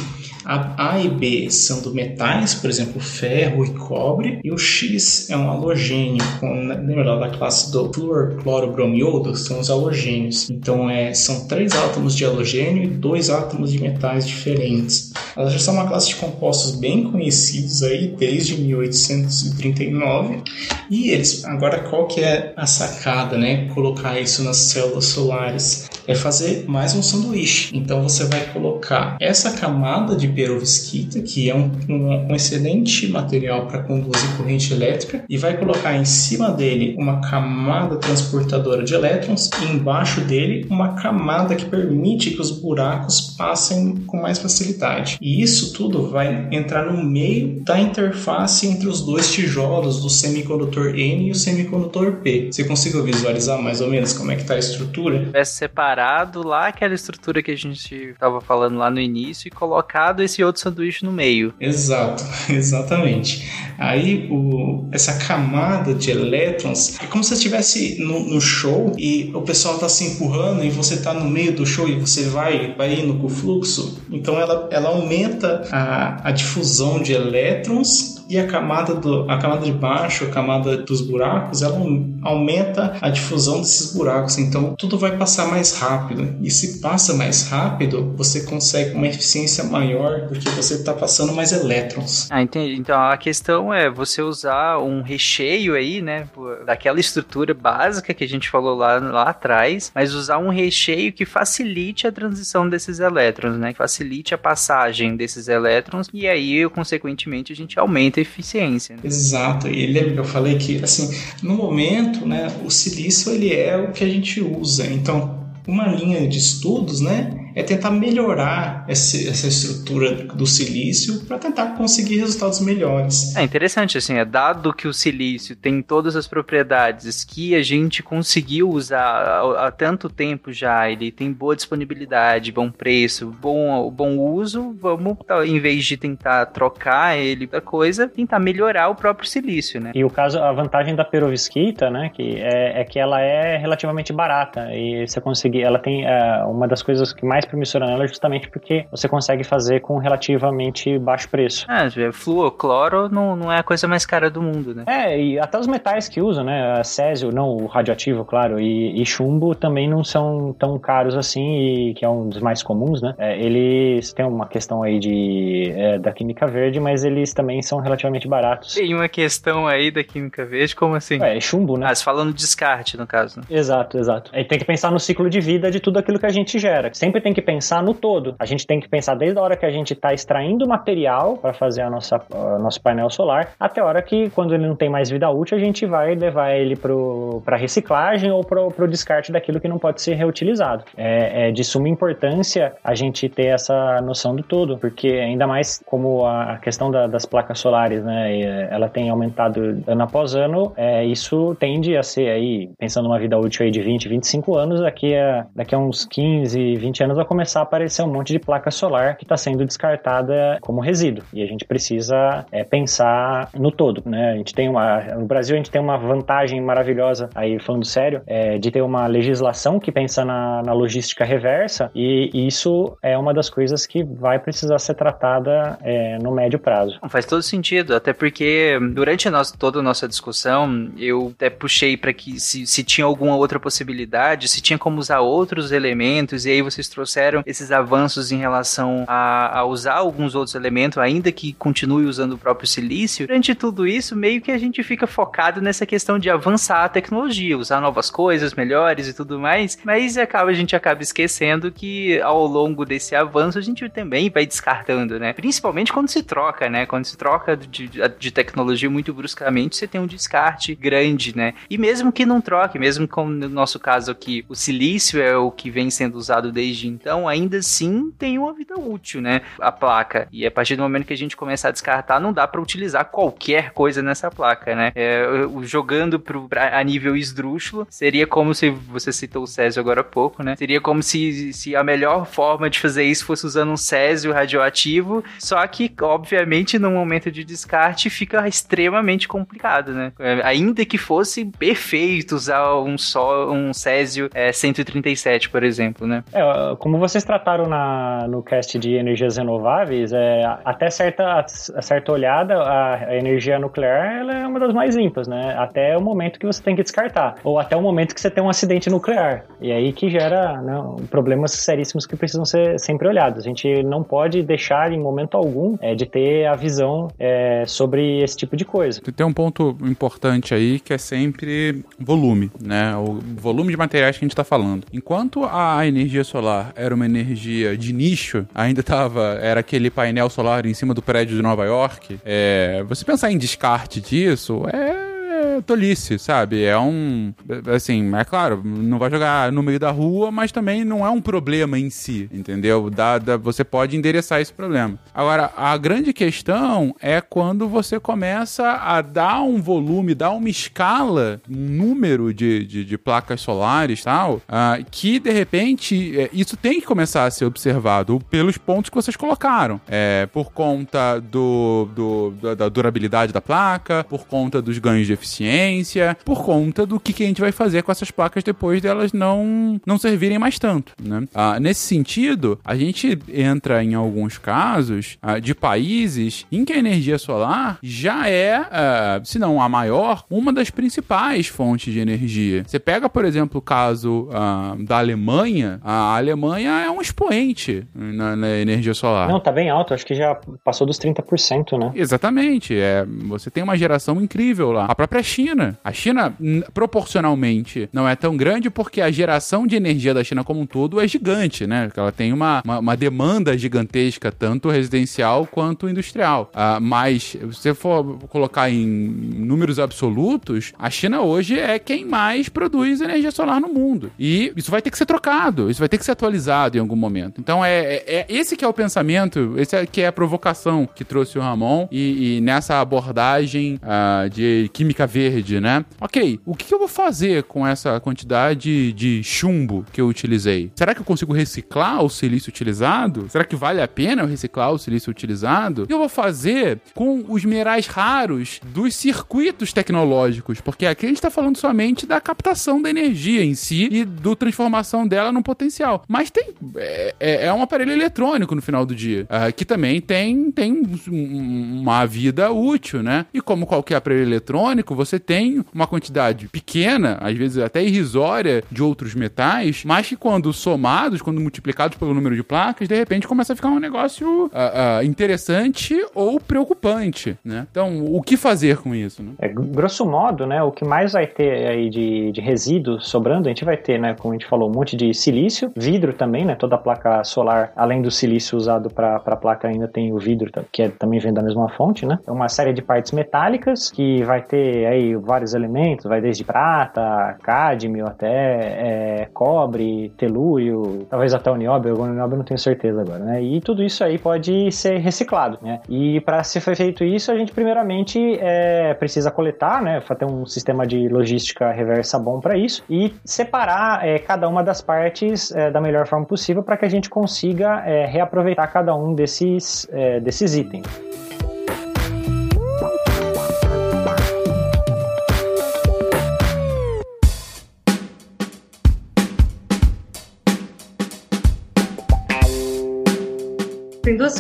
A, A e B são do metais, por exemplo, ferro e cobre, e o X é um halogênio, com, lembra da classe do fluorclorobromiodo, são os halogênios. Então é, são três átomos de halogênio e dois átomos de metais diferentes. Elas já são uma classe de compostos bem conhecidos aí desde 1839. E eles, agora qual que é a sacada, né? Colocar isso nas células solares é fazer mais um sanduíche. Então você vai colocar essa camada de perovskita, que é um, um, um excelente material para conduzir corrente elétrica, e vai colocar em cima dele uma camada transportadora de elétrons e embaixo dele uma camada que permite que os buracos passem com mais facilidade. E isso tudo vai entrar no meio da interface entre os dois tijolos do semicondutor N e o semicondutor P. Você conseguiu visualizar mais ou menos como é que está a estrutura? É separado lá aquela estrutura que a gente estava falando lá no início e colocado esse outro sanduíche no meio. Exato, exatamente. Aí o, essa camada de elétrons é como se estivesse no, no, show e o pessoal está se empurrando e você está no meio do show e você vai, vai indo com o fluxo. Então ela, ela aumenta a, a difusão de elétrons e a camada, do, a camada de baixo, a camada dos buracos, ela aumenta a difusão desses buracos. Então tudo vai passar mais rápido. E se passa mais rápido, você consegue uma eficiência maior porque você está passando mais elétrons. Ah, entendi. Então a questão é você usar um recheio aí, né, daquela estrutura básica que a gente falou lá, lá atrás, mas usar um recheio que facilite a transição desses elétrons, né, que facilite a passagem desses elétrons e aí, consequentemente, a gente aumenta eficiência. Né? Exato. E que eu falei que, assim, no momento, né, o silício ele é o que a gente usa. Então, uma linha de estudos, né, é tentar melhorar esse, essa estrutura do silício para tentar conseguir resultados melhores. É interessante, assim, é dado que o silício tem todas as propriedades que a gente conseguiu usar há, há tanto tempo já, ele tem boa disponibilidade, bom preço, bom, bom uso, vamos, em vez de tentar trocar ele da coisa, tentar melhorar o próprio silício, né? E o caso, a vantagem da perovskita, né, que é, é que ela é relativamente barata e você conseguir, ela tem é, uma das coisas que mais mais promissora nela justamente porque você consegue fazer com relativamente baixo preço. É, fluor, cloro não, não é a coisa mais cara do mundo, né? É, e até os metais que usam, né? Césio, não o radioativo, claro, e, e chumbo também não são tão caros assim, e que é um dos mais comuns, né? É, eles têm uma questão aí de, é, da química verde, mas eles também são relativamente baratos. Tem uma questão aí da química verde, como assim? É, chumbo, né? Ah, falando de descarte, no caso. Né? Exato, exato. Aí tem que pensar no ciclo de vida de tudo aquilo que a gente gera. Sempre tem tem que pensar no todo. A gente tem que pensar desde a hora que a gente está extraindo material para fazer a nossa, a nosso painel solar, até a hora que, quando ele não tem mais vida útil, a gente vai levar ele para reciclagem ou para o descarte daquilo que não pode ser reutilizado. É, é, de suma importância a gente ter essa noção do todo, porque ainda mais como a questão da, das placas solares, né, ela tem aumentado ano após ano, é, isso tende a ser aí, pensando numa vida útil aí de 20, 25 anos, daqui a, daqui a uns 15, 20 anos vai começar a aparecer um monte de placa solar que está sendo descartada como resíduo. E a gente precisa é, pensar no todo, né? A gente tem uma, no Brasil a gente tem uma vantagem maravilhosa, aí falando sério, é, de ter uma legislação que pensa na, na logística reversa e isso é uma das coisas que vai precisar ser tratada é, no médio prazo. Faz todo sentido, até porque durante a nossa, toda a nossa discussão eu até puxei para que se, se tinha alguma outra possibilidade, se tinha como usar outros elementos, e aí vocês trouxeram esses avanços em relação a, a usar alguns outros elementos, ainda que continue usando o próprio silício. Durante tudo isso, meio que a gente fica focado nessa questão de avançar a tecnologia, usar novas coisas, melhores e tudo mais, mas acaba, a gente acaba esquecendo que ao longo desse avanço a gente também vai descartando, né? Principalmente quando se troca, né? Quando se troca de, de tecnologia muito bruscamente, você tem um descarte grande, né? E mesmo que não troque, mesmo como no nosso caso aqui, o silício é o que vem sendo usado desde então, ainda assim tem uma vida útil, né? A placa. E a partir do momento que a gente começar a descartar, não dá para utilizar qualquer coisa nessa placa, né? É, jogando pro, pra, a nível esdrúxulo, seria como se você citou o Césio agora há pouco, né? Seria como se, se a melhor forma de fazer isso fosse usando um Césio radioativo, só que, obviamente, no momento de descarte fica extremamente complicado, né? É, ainda que fosse perfeito usar um só um Césio é, 137, por exemplo, né? É, como vocês trataram na, no cast de energias renováveis, é, até certa, certa olhada, a, a, energia nuclear ela é uma das mais limpas, né? Até o momento que você tem que descartar, ou até o momento que você tem um acidente nuclear. E aí que gera né, problemas seríssimos que precisam ser sempre olhados. A gente não pode deixar em momento algum é, de ter a visão é, sobre esse tipo de coisa. Tem um ponto importante aí que é sempre volume, né? O volume de materiais que a gente está falando. Enquanto a energia solar era uma energia de nicho, ainda tava, era aquele painel solar em cima do prédio de Nova York, é, você pensar em descarte disso é tolice, sabe? É um. Assim, é claro, não vai jogar no meio da rua, mas também não é um problema em si, entendeu? Dá, você pode endereçar esse problema. Agora, a grande questão é quando você começa a dar um volume, dar uma escala, um número de, de, de placas solares tal, uh, que de repente é, isso tem que começar a ser observado pelos pontos que vocês colocaram. É, por conta do, do, da durabilidade da placa, por conta dos ganhos de eficiência por conta do que, que a gente vai fazer com essas placas depois delas não, não servirem mais tanto. Né? Ah, nesse sentido, a gente entra em alguns casos ah, de países em que a energia solar já é, ah, se não a maior, uma das principais fontes de energia. Você pega, por exemplo, o caso ah, da Alemanha, a Alemanha é um expoente na, na, energia solar. Não, tá bem alto, acho que já passou dos 30%, né? Exatamente, é, você tem uma geração incrível lá. A própria China. A China, proporcionalmente, não é tão grande porque a geração de energia da China como um todo é gigante, né? Ela tem uma, uma, uma demanda gigantesca, tanto residencial quanto industrial. Uh, mas, se você for colocar em números absolutos, a China hoje é quem mais produz energia solar no mundo. E isso vai ter que ser trocado, isso vai ter que ser atualizado em algum momento. Então, é, é, é esse que é o pensamento, esse é que é a provocação que trouxe o Ramon e, e nessa abordagem uh, de química verde verde, né? Ok, o que eu vou fazer com essa quantidade de chumbo que eu utilizei? Será que eu consigo reciclar o silício utilizado? Será que vale a pena eu reciclar o silício utilizado? O que eu vou fazer com os minerais raros dos circuitos tecnológicos? Porque aqui a gente está falando somente da captação da energia em si e do transformação dela no potencial. Mas tem é, é, é um aparelho eletrônico no final do dia, uh, que também tem, tem uma vida útil, né? E como qualquer aparelho eletrônico, você você tem uma quantidade pequena, às vezes até irrisória, de outros metais, mas que quando somados, quando multiplicados pelo número de placas, de repente começa a ficar um negócio ah, ah, interessante ou preocupante, né? Então, o que fazer com isso? Né? É, grosso modo, né, o que mais vai ter aí de, de resíduo sobrando, a gente vai ter, né, como a gente falou, um monte de silício, vidro também, né, toda a placa solar, além do silício usado para a placa, ainda tem o vidro, que é, também vem da mesma fonte, né? É uma série de partes metálicas que vai ter aí vários elementos, vai desde prata, cádmio até é, cobre, telúrio, talvez até o nióbio, o nióbio não tenho certeza agora, né? E tudo isso aí pode ser reciclado, né? E para ser feito isso, a gente primeiramente é, precisa coletar, né? Ter um sistema de logística reversa bom para isso e separar é, cada uma das partes é, da melhor forma possível para que a gente consiga é, reaproveitar cada um desses, é, desses itens.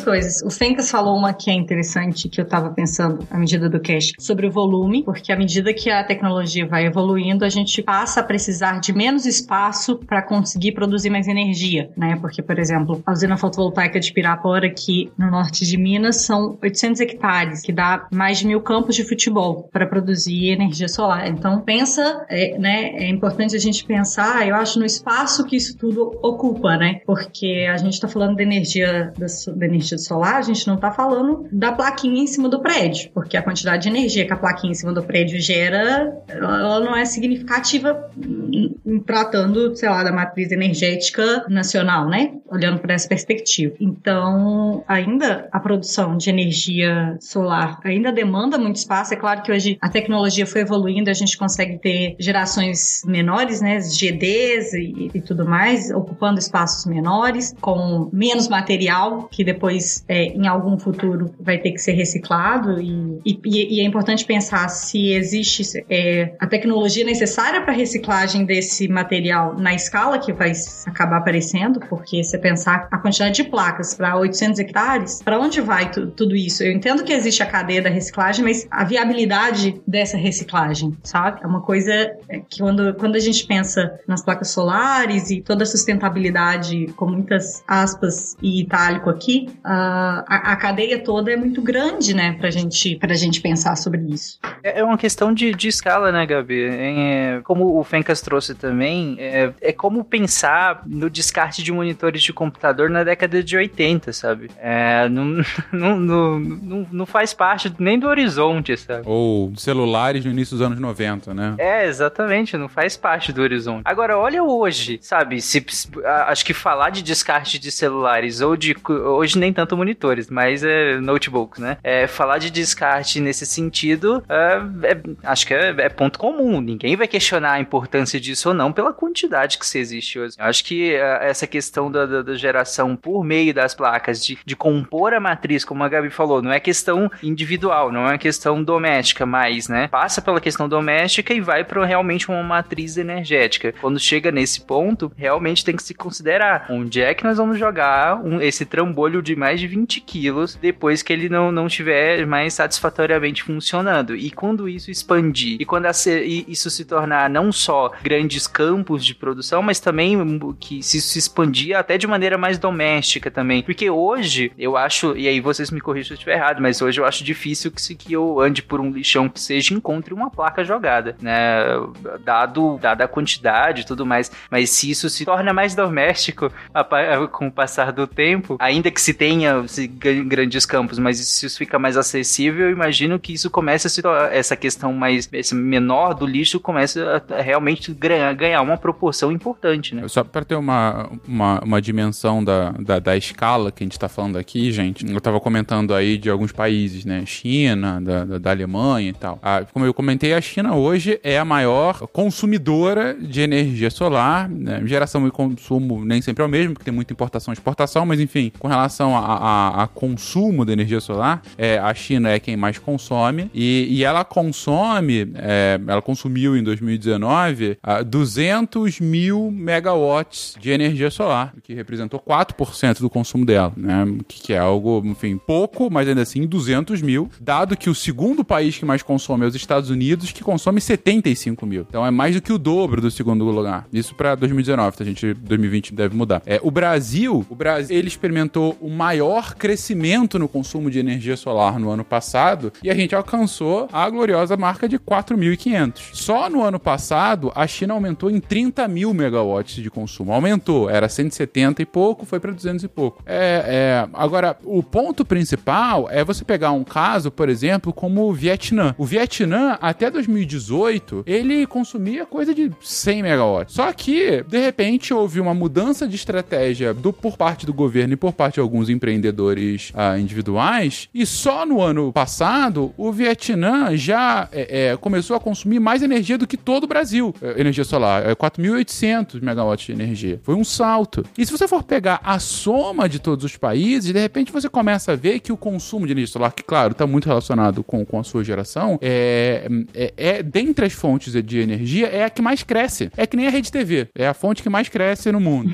Coisas. O Fencas falou uma que é interessante, que eu tava pensando à medida do cache, sobre o volume, porque à medida que a tecnologia vai evoluindo, a gente passa a precisar de menos espaço para conseguir produzir mais energia, né? Porque, por exemplo, a usina fotovoltaica de Pirapora, aqui no norte de Minas, são 800 hectares, que dá mais de mil campos de futebol para produzir energia solar. Então, pensa, é, né? É importante a gente pensar, eu acho, no espaço que isso tudo ocupa, né? Porque a gente está falando da energia das da energia solar, a gente não está falando da plaquinha em cima do prédio, porque a quantidade de energia que a plaquinha em cima do prédio gera, ela não é significativa em tratando, sei lá, da matriz energética nacional, né? Olhando por essa perspectiva. Então, ainda a produção de energia solar ainda demanda muito espaço. É claro que hoje a tecnologia foi evoluindo, a gente consegue ter gerações menores, né? GDs e, e tudo mais, ocupando espaços menores, com menos material que que é, em algum futuro, vai ter que ser reciclado. E, e, e é importante pensar se existe é, a tecnologia necessária para reciclagem desse material na escala que vai acabar aparecendo, porque se pensar a quantidade de placas para 800 hectares, para onde vai tudo isso? Eu entendo que existe a cadeia da reciclagem, mas a viabilidade dessa reciclagem, sabe? É uma coisa que quando, quando a gente pensa nas placas solares e toda a sustentabilidade, com muitas aspas e itálico aqui, a, a, cadeia toda é muito grande, né, pra gente, pra gente pensar sobre isso. É, é uma questão de, de escala, né, Gabi? É, como o Fencas trouxe também, é, é, como pensar no descarte de monitores de computador na década de 80, sabe? É, não, não, não, não, não faz parte nem do horizonte, sabe? Ou celulares no início dos anos 90, né? É, exatamente, não faz parte do horizonte. Agora, olha hoje, sabe? Se, acho que falar de descarte de celulares ou de hoje nem tanto monitores, mas é, notebooks, né? É, falar de descarte nesse sentido, é, é, acho que é, é, ponto comum. Ninguém vai questionar a importância disso ou não pela quantidade que se existe hoje. acho que é, essa questão da, da, da, geração por meio das placas, de, de compor a matriz, como a Gabi falou, não é questão individual, não é questão doméstica mais, né? Passa pela questão doméstica e vai para realmente uma matriz energética. Quando chega nesse ponto, realmente tem que se considerar onde é que nós vamos jogar um, esse trambolho de mais de 20 quilos depois que ele não, não estiver mais satisfatoriamente funcionando. E quando isso expandir, e quando isso se tornar não só grandes campos de produção, mas também que se, se expandir até de maneira mais doméstica também. Porque hoje, eu acho, e aí vocês me corrijam se eu estiver errado, mas hoje eu acho difícil que, se, que eu ande por um lixão que seja encontre uma placa jogada, né? Dado, dada a quantidade e tudo mais. Mas se isso se torna mais doméstico a, a, com o passar do tempo, ainda que se tenha se, grandes campos, mas se isso fica mais acessível, eu imagino que isso começa a se essa questão mais menor do lixo começa a, a realmente ganhar, uma proporção importante, né? Só para ter uma, uma, uma dimensão da, da, da, escala que a gente está falando aqui, gente, eu estava comentando aí de alguns países, né? China, da, da, da Alemanha e tal. Ah, como eu comentei, a China hoje é a maior consumidora de energia solar, né? geração e consumo nem sempre é o mesmo, porque tem muita importação e exportação, mas enfim, com relação relação a, a consumo de energia solar, é, a China é quem mais consome e, e ela consome, é, ela consumiu em 2019 uh, 200 mil megawatts de energia solar, o que representou 4% do consumo dela, né? Que, é algo, enfim, pouco, mas ainda assim 200 mil, dado que o segundo país que mais consome é os Estados Unidos, que consome 75 mil. Então é mais do que o dobro do segundo lugar. Isso para 2019, tá? A gente 2020 deve mudar. É, o Brasil, o Brasil, ele experimentou o maior crescimento no consumo de energia solar no ano passado e a gente alcançou a gloriosa marca de 4.500. Só no ano passado, a China aumentou em 30 mil megawatts de consumo. Aumentou, era 170 e pouco, foi para 200 e pouco. É, é, agora, o ponto principal é você pegar um caso, por exemplo, como o Vietnã. O Vietnã, até 2018, ele consumia coisa de 100 megawatts. Só que, de repente, houve uma mudança de estratégia do, por parte do governo e por parte de alguns empreendedores ah, individuais, e só no ano passado o Vietnã já é, é, começou a consumir mais energia do que todo o Brasil. É, energia solar, é 4.800 megawatts de energia. Foi um salto. E se você for pegar a soma de todos os países, de repente você começa a ver que o consumo de energia solar, que claro, está muito relacionado com, com a sua geração, é, é, é dentre as fontes de energia, é a que mais cresce. É que nem a rede TV. É a fonte que mais cresce no mundo.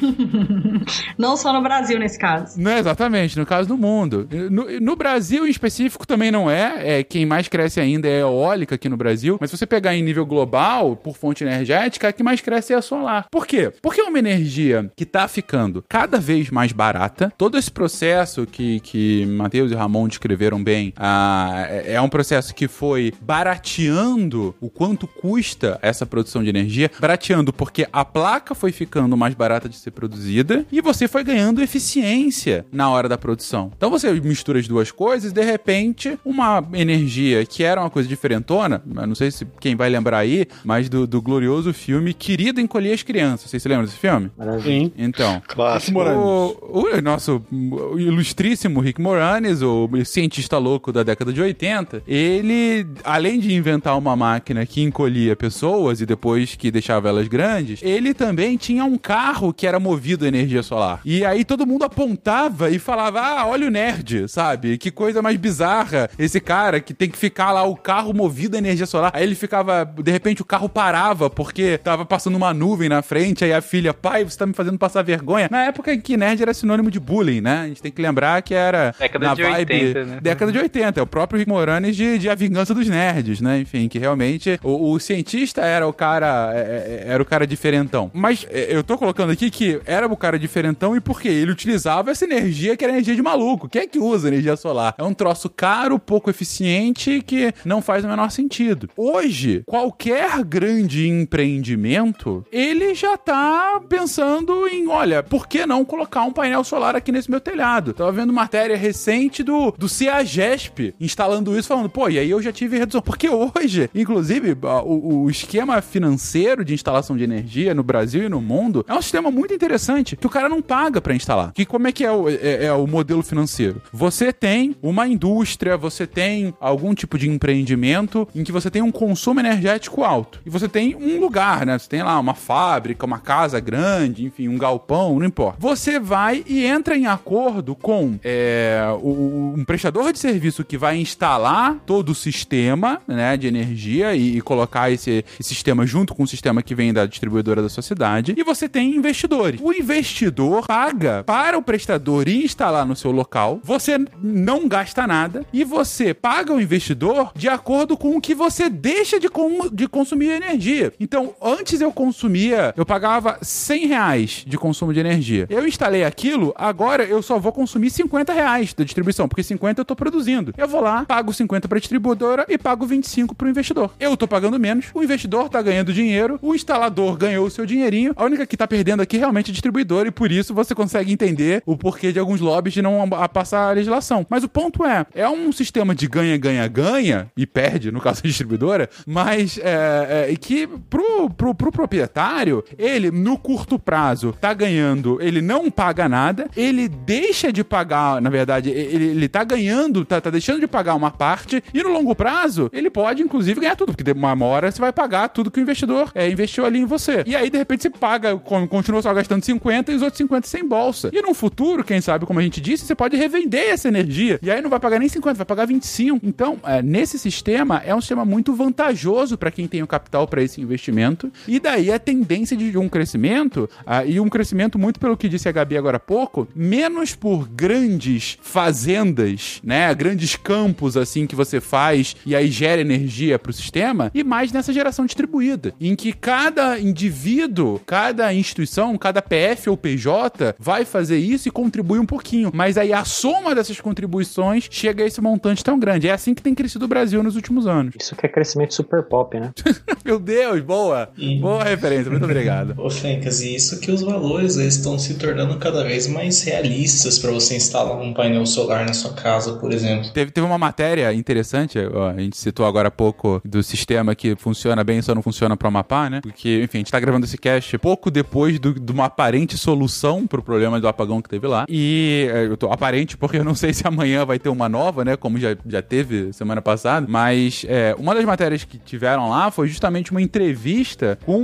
Não só no Brasil, nesse caso. Não, exatamente, no caso do mundo. No, no, Brasil, em específico, também não é. é. Quem mais cresce ainda é eólica aqui no Brasil. Mas se você pegar em nível global, por fonte energética, a que mais cresce é a solar. Por quê? Porque é uma energia que está ficando cada vez mais barata. Todo esse processo que, que Matheus e Ramon descreveram bem ah, é, é um processo que foi barateando o quanto custa essa produção de energia. Barateando porque a placa foi ficando mais barata de ser produzida e você foi ganhando eficiência na hora da produção. Então você mistura as duas coisas e de repente uma energia que era uma coisa diferentona, não sei se quem vai lembrar aí, mas do, do glorioso filme Querido Encolher as Crianças. Vocês se lembram desse filme? Sim. Então. Clássico. O, o, nosso o ilustríssimo Rick Moranis, o cientista louco da década de 80, ele, além de inventar uma máquina que encolhia pessoas e depois que deixava elas grandes, ele também tinha um carro que era movido a energia solar. E aí todo mundo apontava e falava: Ah, olha o nerd, sabe? Que coisa mais bizarra. Esse cara que tem que ficar lá, o carro movido a energia solar. Aí ele ficava, de repente o carro parava porque tava passando uma nuvem na frente. Aí a filha, pai, você tá me fazendo passar vergonha. Na época em que nerd era sinônimo de bullying, né? A gente tem que lembrar que era. Década na de vibe, 80, né? Década de 80. É o próprio Rick Moranis de, de A Vingança dos Nerds, né? Enfim, que realmente o, o cientista era o cara. é, é, Era o cara diferentão. Mas é, eu tô colocando aqui que era o cara diferentão e por quê? Ele utilizava essa energia que energia de maluco. Quem é que usa energia solar? É um troço caro, pouco eficiente que não faz o menor sentido. Hoje, qualquer grande empreendimento, ele já tá pensando em, olha, por que não colocar um painel solar aqui nesse meu telhado? Tava vendo matéria recente do, do CEAGESP instalando isso, falando, pô, e aí eu já tive redução. Porque hoje, inclusive, o, o esquema financeiro de instalação de energia no Brasil e no mundo é um sistema muito interessante que o cara não paga pra instalar. Que como é que é o, é, é o modelo financeiro? Você tem uma indústria, você tem algum tipo de empreendimento em que você tem um consumo energético alto. E você tem um lugar, né? Você tem lá uma fábrica, uma casa grande, enfim, um galpão, não importa. Você vai e entra em acordo com é, o, um prestador de serviço que vai instalar todo o sistema né, de energia e, e colocar esse, esse sistema junto com o sistema que vem da distribuidora da sua cidade. E você tem investidores. O investidor paga para o prestador ir instalar no seu local. Você não gasta nada e você paga o investidor de acordo com o que você deixa de, com- de consumir energia. Então, antes eu consumia, eu pagava 100 reais de consumo de energia. Eu instalei aquilo, agora eu só vou consumir 50 reais da distribuição, porque 50 eu tô produzindo. Eu vou lá, pago 50 para a distribuidora e pago 25 para o investidor. Eu tô pagando menos, o investidor tá ganhando dinheiro, o instalador ganhou o seu dinheirinho. A única que tá perdendo aqui realmente é a distribuidora e por isso você consegue entender o porquê de alguns lobbies de não a- passar a legislação. Mas o ponto é, é um sistema de ganha, ganha, ganha e perde, no caso da distribuidora, mas é, é, que pro, pro, pro proprietário, ele no curto prazo tá ganhando, ele não paga nada, ele deixa de pagar, na verdade, ele, ele tá ganhando, tá, tá deixando de pagar uma parte e no longo prazo ele pode inclusive ganhar tudo, porque uma hora você vai pagar tudo que o investidor é, investiu ali em você. E aí de repente você paga, con- continua só gastando 50 e os outros 50 sem bolsa. E no futuro, quem sabe, como a gente disse, você pode revender essa energia. E aí não vai pagar nem 50, vai pagar 25. Então, é, nesse sistema, é um sistema muito vantajoso para quem tem o capital para esse investimento. E daí a tendência de um crescimento, ah, e um crescimento muito pelo que disse a Gabi agora há pouco, menos por grandes fazendas, né? Grandes campos assim que você faz e aí gera energia para o sistema, e mais nessa geração distribuída, em que cada indivíduo, cada instituição, cada PF ou PJ vai fazer isso e contribui um pouquinho. Mas aí a soma dessas contribuições chega a esse montante tão grande. É assim que tem crescido o Brasil nos últimos anos. Isso que é crescimento super pop, né? Meu Deus, boa! Boa referência, muito obrigado. Ô Fencas, e isso que os valores eles estão se tornando cada vez mais realistas para você instalar um painel solar na sua casa, por exemplo. Teve, teve uma matéria interessante, ó, a gente citou agora há pouco do sistema que funciona bem, só não funciona para o Amapá, né? Porque, enfim, a gente tá gravando esse cast pouco depois do, de uma aparente solução pro problema do apagão que teve lá. E é, eu tô aparente porque eu não sei se amanhã vai ter uma nova, né? Como já, já teve semana passada. Mas é, uma das matérias que tiveram lá foi justamente uma entrevista com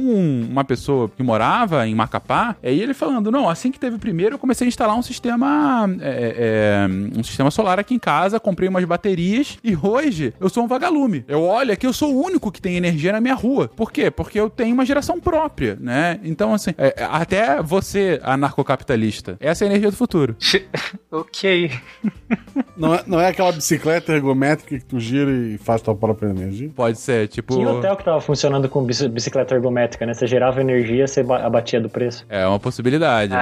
uma pessoa que morava em Macapá. E ele falando: não, assim que teve o primeiro, eu comecei a instalar um sistema. É, é, um sistema solar aqui em casa, comprei umas baterias e hoje eu sou um vagalume. Eu olho aqui, eu sou o único que tem energia na minha rua. Por quê? Porque eu tenho uma geração própria, né? Então, assim, é, até você, anarcocapitalista, essa é a energia do futuro. ok. Não é, não é aquela bicicleta ergométrica que tu gira e faz tua própria energia? Pode ser, tipo. Tinha hotel que tava funcionando com bici- bicicleta ergométrica, né? Você gerava energia, você ba- abatia do preço. É uma possibilidade. né?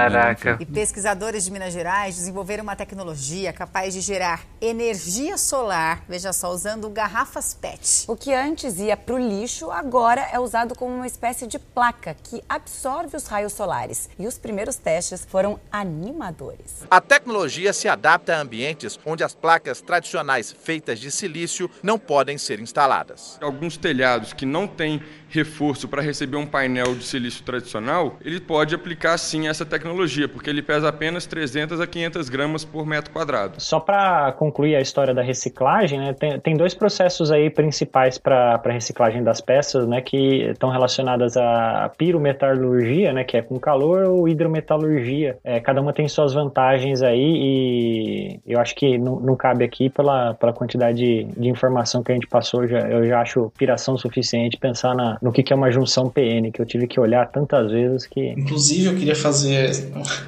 E pesquisadores de Minas Gerais desenvolveram uma tecnologia capaz de gerar energia solar, veja só, usando garrafas PET. O que antes ia para o lixo, agora é usado como uma espécie de placa que absorve os raios solares. E os primeiros testes foram animadores. A tecnologia se adapta a ambientes onde as placas tradicionais feitas de silício não podem ser instaladas. Alguns telhados que não têm reforço para receber um painel de silício tradicional, ele pode aplicar sim essa tecnologia, porque ele pesa apenas 300 a 500 gramas por metro quadrado. Só para concluir a história da reciclagem, né, tem, tem dois processos aí principais para reciclagem das peças, né, que estão relacionadas à pirometalurgia, né, que é com calor, ou hidrometalurgia. É, cada uma tem suas vantagens aí e eu acho que não, não cabe aqui pela, pela quantidade de, de informação que a gente passou, já, eu já acho piração suficiente pensar na, no que, que é uma junção PN, que eu tive que olhar tantas vezes que... Inclusive, eu queria fazer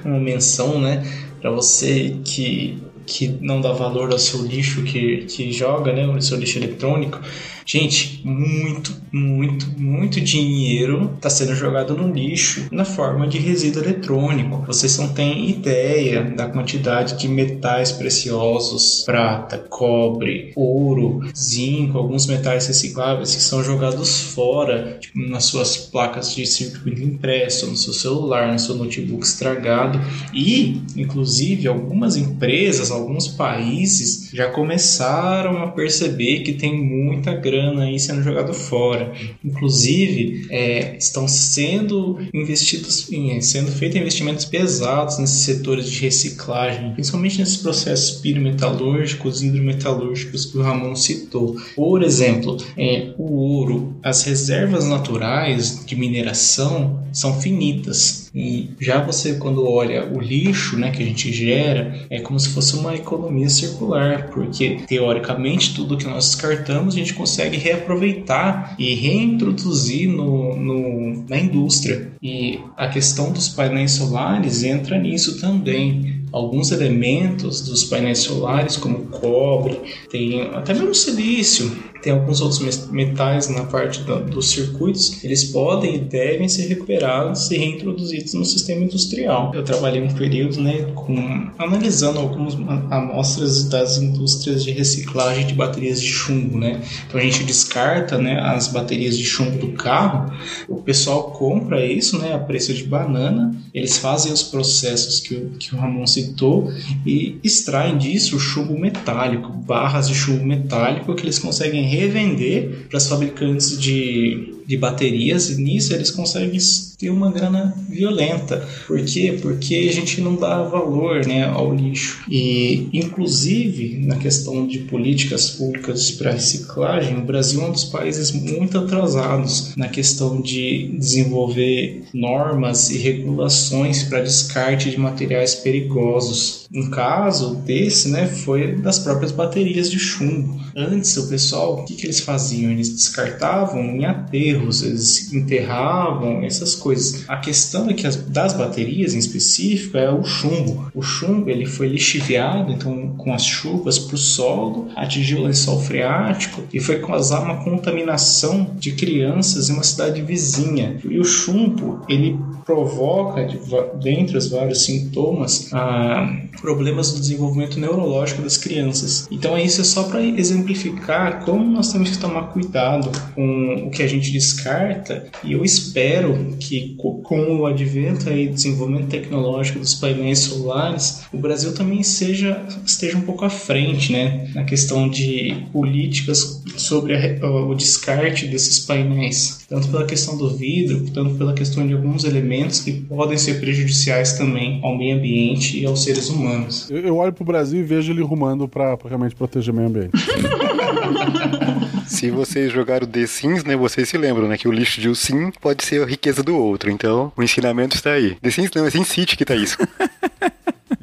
uma menção, né, para você que, que não dá valor ao seu lixo que, que joga, né, o seu lixo eletrônico. Gente, muito, muito, muito dinheiro está sendo jogado no lixo na forma de resíduo eletrônico. Vocês não têm ideia da quantidade de metais preciosos, prata, cobre, ouro, zinco, alguns metais recicláveis que são jogados fora, tipo, nas suas placas de circuito impresso, no seu celular, no seu notebook estragado. E, inclusive, algumas empresas, alguns países já começaram a perceber que tem muita grana aí sendo jogado fora. Inclusive, é, estão sendo investidos, em, sendo feitos investimentos pesados nesses setores de reciclagem, principalmente nesses processos pirometalúrgicos e hidrometalúrgicos que o Ramon citou. Por exemplo, é, o ouro, as reservas naturais de mineração são finitas. E já você, quando olha o lixo né, que a gente gera, é como se fosse uma economia circular, porque teoricamente tudo que nós descartamos a gente consegue reaproveitar e reintroduzir no, no, na indústria. E a questão dos painéis solares entra nisso também. Alguns elementos dos painéis solares, como cobre, tem até mesmo silício, tem alguns outros metais na parte da, dos circuitos, eles podem e devem ser recuperados e reintroduzidos no sistema industrial. Eu trabalhei um período né, com, analisando algumas amostras das indústrias de reciclagem de baterias de chumbo. Né? Então a gente descarta né, as baterias de chumbo do carro, o pessoal compra isso né, a preço de banana, eles fazem os processos que o, que o Ramon citou e extraem disso chumbo metálico, barras de chumbo metálico que eles conseguem revender para as fabricantes de, de baterias e nisso eles conseguem ter uma grana violenta. Por quê? Porque a gente não dá valor né, ao lixo. E, inclusive, na questão de políticas públicas para reciclagem, o Brasil é um dos países muito atrasados na questão de desenvolver normas e regulações para descarte de materiais perigosos. Um caso desse né, foi das próprias baterias de chumbo. Antes, o pessoal, o que, que eles faziam? Eles descartavam em aterros, eles enterravam, essas coisas. A questão é que as, das baterias em específico é o chumbo. O chumbo ele foi lixiviado, então com as chuvas para o solo, atingiu o lençol freático e foi causar uma contaminação de crianças em uma cidade vizinha. E o chumbo ele provoca, dentre os vários sintomas, ah, problemas do desenvolvimento neurológico das crianças. Então isso é só para exemplificar como nós temos que tomar cuidado com o que a gente descarta e eu espero que com o advento e desenvolvimento tecnológico dos painéis solares, o Brasil também seja esteja um pouco à frente, né, na questão de políticas sobre a, o descarte desses painéis, tanto pela questão do vidro, tanto pela questão de alguns elementos que podem ser prejudiciais também ao meio ambiente e aos seres humanos. Eu, eu olho pro Brasil e vejo ele rumando para realmente proteger o meio ambiente. Se vocês jogaram The Sims, né, vocês se lembram, né, que o lixo de um sim pode ser a riqueza do outro. Então, o ensinamento está aí. The Sims não, é Sin City que tá isso.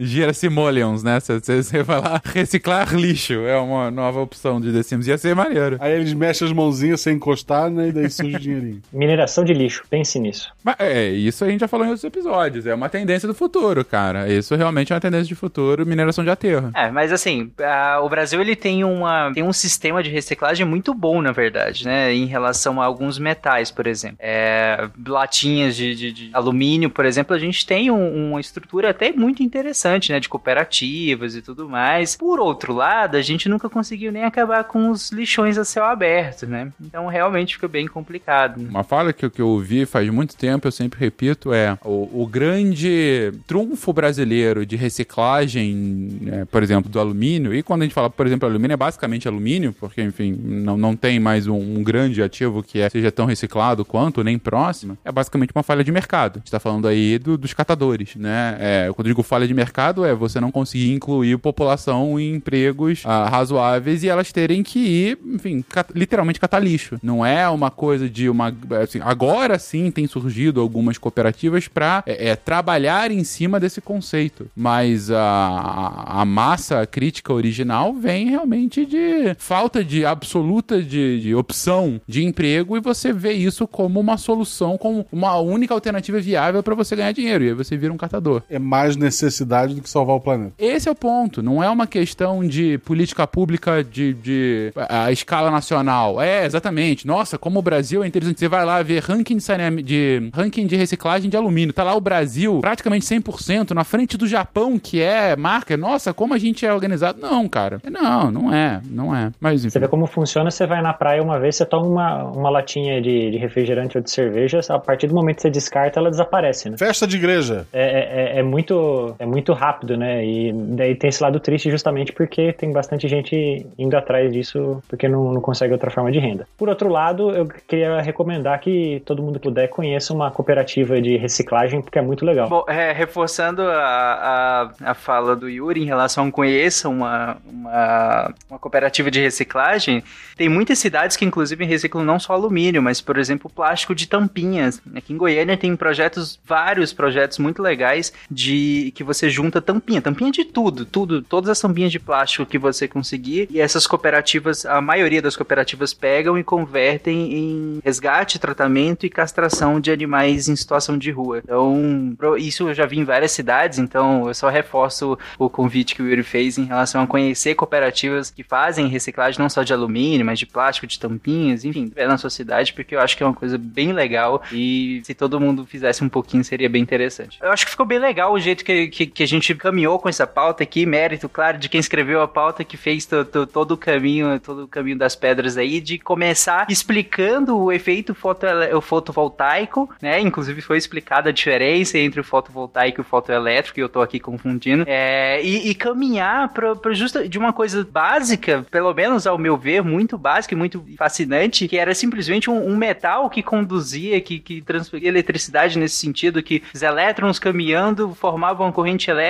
Gira Simoleons, né? Você vai lá reciclar lixo. É uma nova opção de The Sims. Ia ser maneiro. Aí eles mexem as mãozinhas sem encostar, né? E daí surge o dinheirinho. Mineração de lixo, pense nisso. Mas, é, isso a gente já falou em outros episódios. É uma tendência do futuro, cara. Isso realmente é uma tendência de futuro, mineração de aterro. É, mas assim, a, o Brasil ele tem, uma, tem um sistema de reciclagem muito bom, na verdade, né? Em relação a alguns metais, por exemplo. É, latinhas de, de, de alumínio, por exemplo, a gente tem um, uma estrutura até muito interessante né, de cooperativas e tudo mais. Por outro lado, a gente nunca conseguiu nem acabar com os lixões a céu aberto, né? Então realmente fica bem complicado. Né? Uma fala que, que eu ouvi faz muito tempo, eu sempre repito, é o, o grande trunfo brasileiro de reciclagem, né, por exemplo, do alumínio, e quando a gente fala, por exemplo, alumínio, é basicamente alumínio, porque, enfim, não, não tem mais um, um grande ativo que é, seja tão reciclado quanto, nem próximo, é basicamente uma falha de mercado. A gente tá falando aí do, dos catadores, né? É, quando eu digo falha de mercado, mercado é você não conseguir incluir população em empregos ah, razoáveis e elas terem que ir, enfim, cat literalmente catar lixo. Não é uma coisa de uma. Assim, agora sim tem surgido algumas cooperativas para é, é, trabalhar em cima desse conceito. Mas a, a massa crítica original vem realmente de falta de absoluta de, de opção de emprego e você vê isso como uma solução, como uma única alternativa viável para você ganhar dinheiro. E aí você vira um catador. É mais necessidade do que salvar o planeta. Esse é o ponto. Não é uma questão de política pública de, de a, escala nacional. É, exatamente. Nossa, como o Brasil é interessante. Você vai lá ver ranking de, de, ranking de reciclagem de alumínio. Tá lá o Brasil praticamente 100% na frente do Japão, que é marca. Nossa, como a gente é organizado. Não, cara. Não, não é. Não é. Mas, enfim. Você vê como funciona. Você vai na praia uma vez, você toma uma, uma latinha de, de refrigerante ou de cerveja. A partir do momento que você descarta, ela desaparece, né? Festa de igreja. É, é, é muito, é muito rápido, né? E daí tem esse lado triste justamente porque tem bastante gente indo atrás disso porque não, não consegue outra forma de renda. Por outro lado, eu queria recomendar que todo mundo puder conheça uma cooperativa de reciclagem porque é muito legal. Bom, é, reforçando a, a, a, fala do Yuri em relação a conheça uma, uma, uma cooperativa de reciclagem, tem muitas cidades que inclusive reciclam não só alumínio, mas por exemplo plástico de tampinhas. Aqui em Goiânia tem projetos, vários projetos muito legais de que você junta junta tampinha, tampinha de tudo, tudo, todas as tampinhas de plástico que você conseguir. E essas cooperativas, a maioria das cooperativas pegam e convertem em resgate, tratamento e castração de animais em situação de rua. Então, isso eu já vi em várias cidades, então eu só reforço o convite que o Yuri fez em relação a conhecer cooperativas que fazem reciclagem não só de alumínio, mas de plástico, de tampinhas, enfim, na sua cidade, porque eu acho que é uma coisa bem legal e se todo mundo fizesse um pouquinho seria bem interessante. Eu acho que ficou bem legal o jeito que, que, que a gente caminhou com essa pauta aqui, mérito, claro, de quem escreveu a pauta, que fez to, to, todo o caminho, todo o caminho das pedras aí, de começar explicando o efeito foto, o fotovoltaico, né? Inclusive foi explicada a diferença entre o fotovoltaico e o fotoelétrico, que eu tô aqui confundindo, é, e, e caminhar para justa de uma coisa básica, pelo menos ao meu ver, muito básica e muito fascinante, que era simplesmente um, um metal que conduzia, que, que transferia eletricidade nesse sentido, que os elétrons caminhando formavam uma corrente elétrica,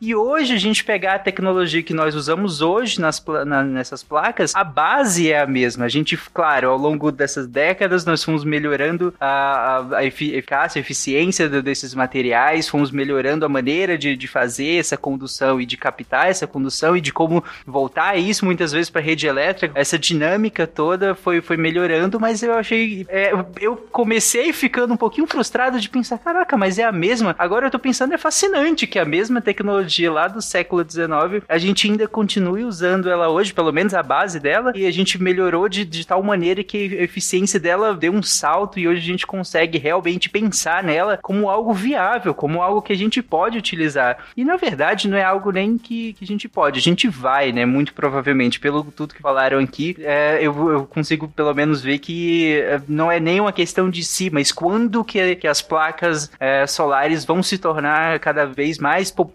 e hoje a gente pegar a tecnologia que nós usamos hoje nas, na, nessas placas, a base é a mesma. A gente, claro, ao longo dessas décadas, nós fomos melhorando a, a, a eficácia, a eficiência desses materiais, fomos melhorando a maneira de, de fazer essa condução e de captar essa condução e de como voltar isso muitas vezes para a rede elétrica. Essa dinâmica toda foi, foi melhorando, mas eu achei. É, eu comecei ficando um pouquinho frustrado de pensar: caraca, mas é a mesma. Agora eu tô pensando, é fascinante que a mesma tecnologia lá do século XIX, a gente ainda continue usando ela hoje, pelo menos a base dela, e a gente melhorou de, de tal maneira que a eficiência dela deu um salto e hoje a gente consegue realmente pensar nela como algo viável, como algo que a gente pode utilizar. E na verdade não é algo nem que, que a gente pode, a gente vai, né? Muito provavelmente, pelo tudo que falaram aqui, é, eu, eu, consigo pelo menos ver que é, não é nem uma questão de si, mas quando que, que as placas é, solares vão se tornar cada vez mais populares.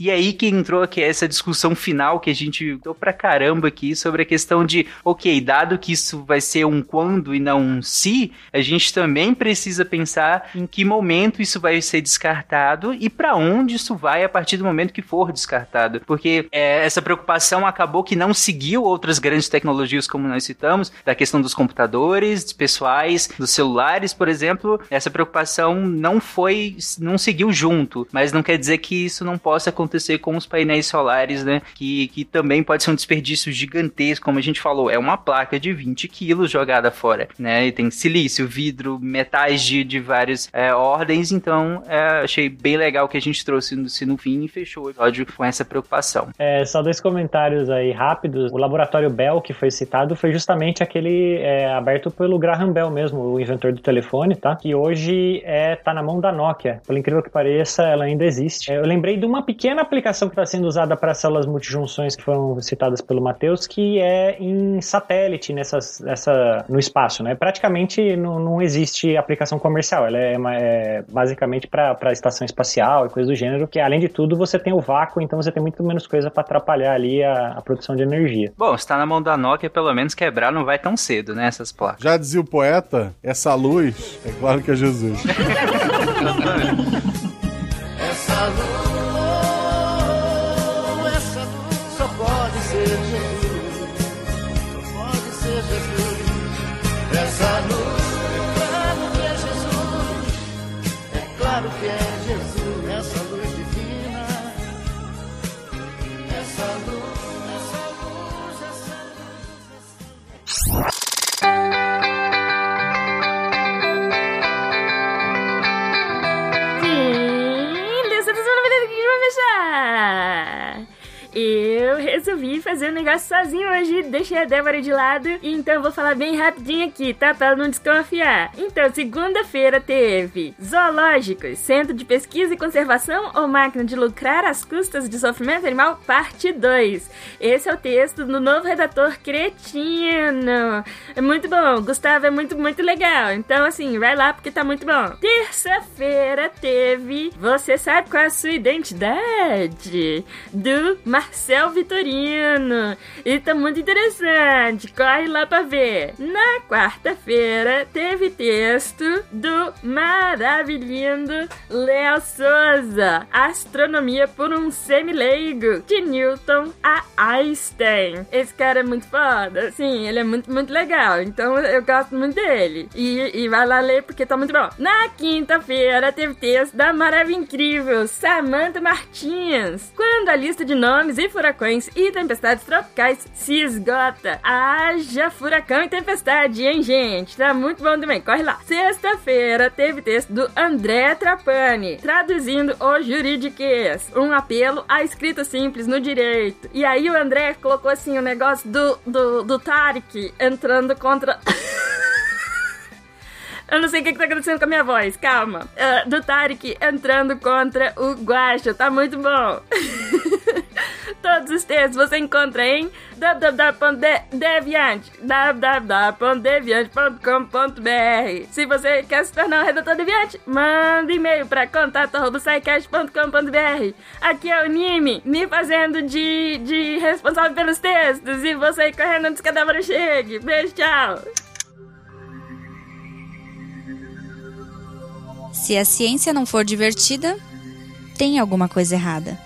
E aí que entrou aqui essa discussão final que a gente deu pra caramba aqui sobre a questão de, ok, dado que isso vai ser um quando e não um se, a gente também precisa pensar em que momento isso vai ser descartado e para onde isso vai a partir do momento que for descartado. Porque é, essa preocupação acabou que não seguiu outras grandes tecnologias, como nós citamos, da questão dos computadores pessoais, dos celulares, por exemplo. Essa preocupação não foi, não seguiu junto, mas não quer dizer que isso não possa acontecer com os painéis solares, né? Que, que também pode ser um desperdício gigantesco, como a gente falou, é uma placa de 20 quilos jogada fora, né? E tem silício, vidro, metais de, de várias é, ordens, então é, achei bem legal que a gente trouxe no, no fim e fechou o episódio com essa preocupação. É, só dois comentários aí rápidos. O laboratório Bell que foi citado foi justamente aquele é, aberto pelo Graham Bell mesmo, o inventor do telefone, tá? Que hoje é, tá na mão da Nokia. Por incrível que pareça, ela ainda existe. É, eu lembrei de uma pequena aplicação que está sendo usada para células multijunções que foram citadas pelo Matheus, que é em satélite nessas, nessa, no espaço, né? Praticamente não, não existe aplicação comercial. Ela é, é basicamente para estação espacial e coisa do gênero, que além de tudo você tem o vácuo, então você tem muito menos coisa para atrapalhar ali a, a, produção de energia. Bom, está na mão da Nokia, pelo menos quebrar não vai tão cedo, né? Essas placas. Já dizia o poeta, essa luz, é claro que é Jesus. fazer um negócio sozinho hoje, deixei a Débora de lado, então vou falar bem rapidinho aqui, tá? Pra ela não desconfiar. Então, segunda-feira teve Zoológicos, Centro de Pesquisa e Conservação ou Máquina de Lucrar às Custas de Sofrimento Animal, parte 2. Esse é o texto do novo redator cretino. É muito bom, Gustavo é muito, muito legal. Então, assim, vai lá porque tá muito bom. Terça-feira teve Você Sabe Qual é a Sua Identidade? Do Marcel Vitorino. E tá muito interessante. Corre lá pra ver. Na quarta-feira teve texto do maravilhoso Léo Souza. Astronomia por um semileigo. De Newton a Einstein. Esse cara é muito foda. Sim, ele é muito, muito legal. Então eu gosto muito dele. E, e vai lá ler porque tá muito bom. Na quinta-feira teve texto da maravilha incrível Samantha Martins. Quando a lista de nomes e furacões e tempestades tropicais se esgota. Haja furacão e tempestade, hein, gente? Tá muito bom também. Corre lá. Sexta-feira teve texto do André Trapani, traduzindo o juridiquês. Um apelo à escrita simples no direito. E aí o André colocou assim o negócio do, do, do Tarek entrando contra. Eu não sei o que, que tá acontecendo com a minha voz, calma. Ah, do Tarek entrando contra o Guacha, tá muito bom. Todos os textos você encontra em www.deviante www.deviante.com.br Se você quer se tornar um redator deviante, manda e-mail para contato.sicast.com.br Aqui é o Nime, me fazendo de, de responsável pelos textos e você correndo antes que a Débora chegue. Beijo, tchau! Se a ciência não for divertida, tem alguma coisa errada.